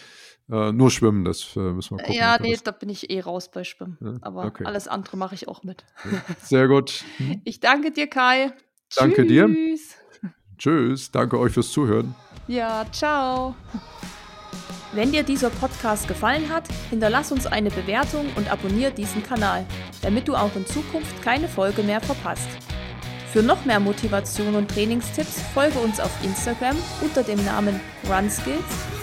Äh, nur schwimmen, das äh, müssen wir gucken. Ja, nee, da bin ich eh raus bei Schwimmen. Ja, Aber okay. alles andere mache ich auch mit. Sehr gut. Hm. Ich danke dir, Kai. Danke Tschüss. dir. Tschüss. Danke euch fürs Zuhören. Ja, ciao. Wenn dir dieser Podcast gefallen hat, hinterlass uns eine Bewertung und abonniere diesen Kanal, damit du auch in Zukunft keine Folge mehr verpasst. Für noch mehr Motivation und Trainingstipps folge uns auf Instagram unter dem Namen RunSkills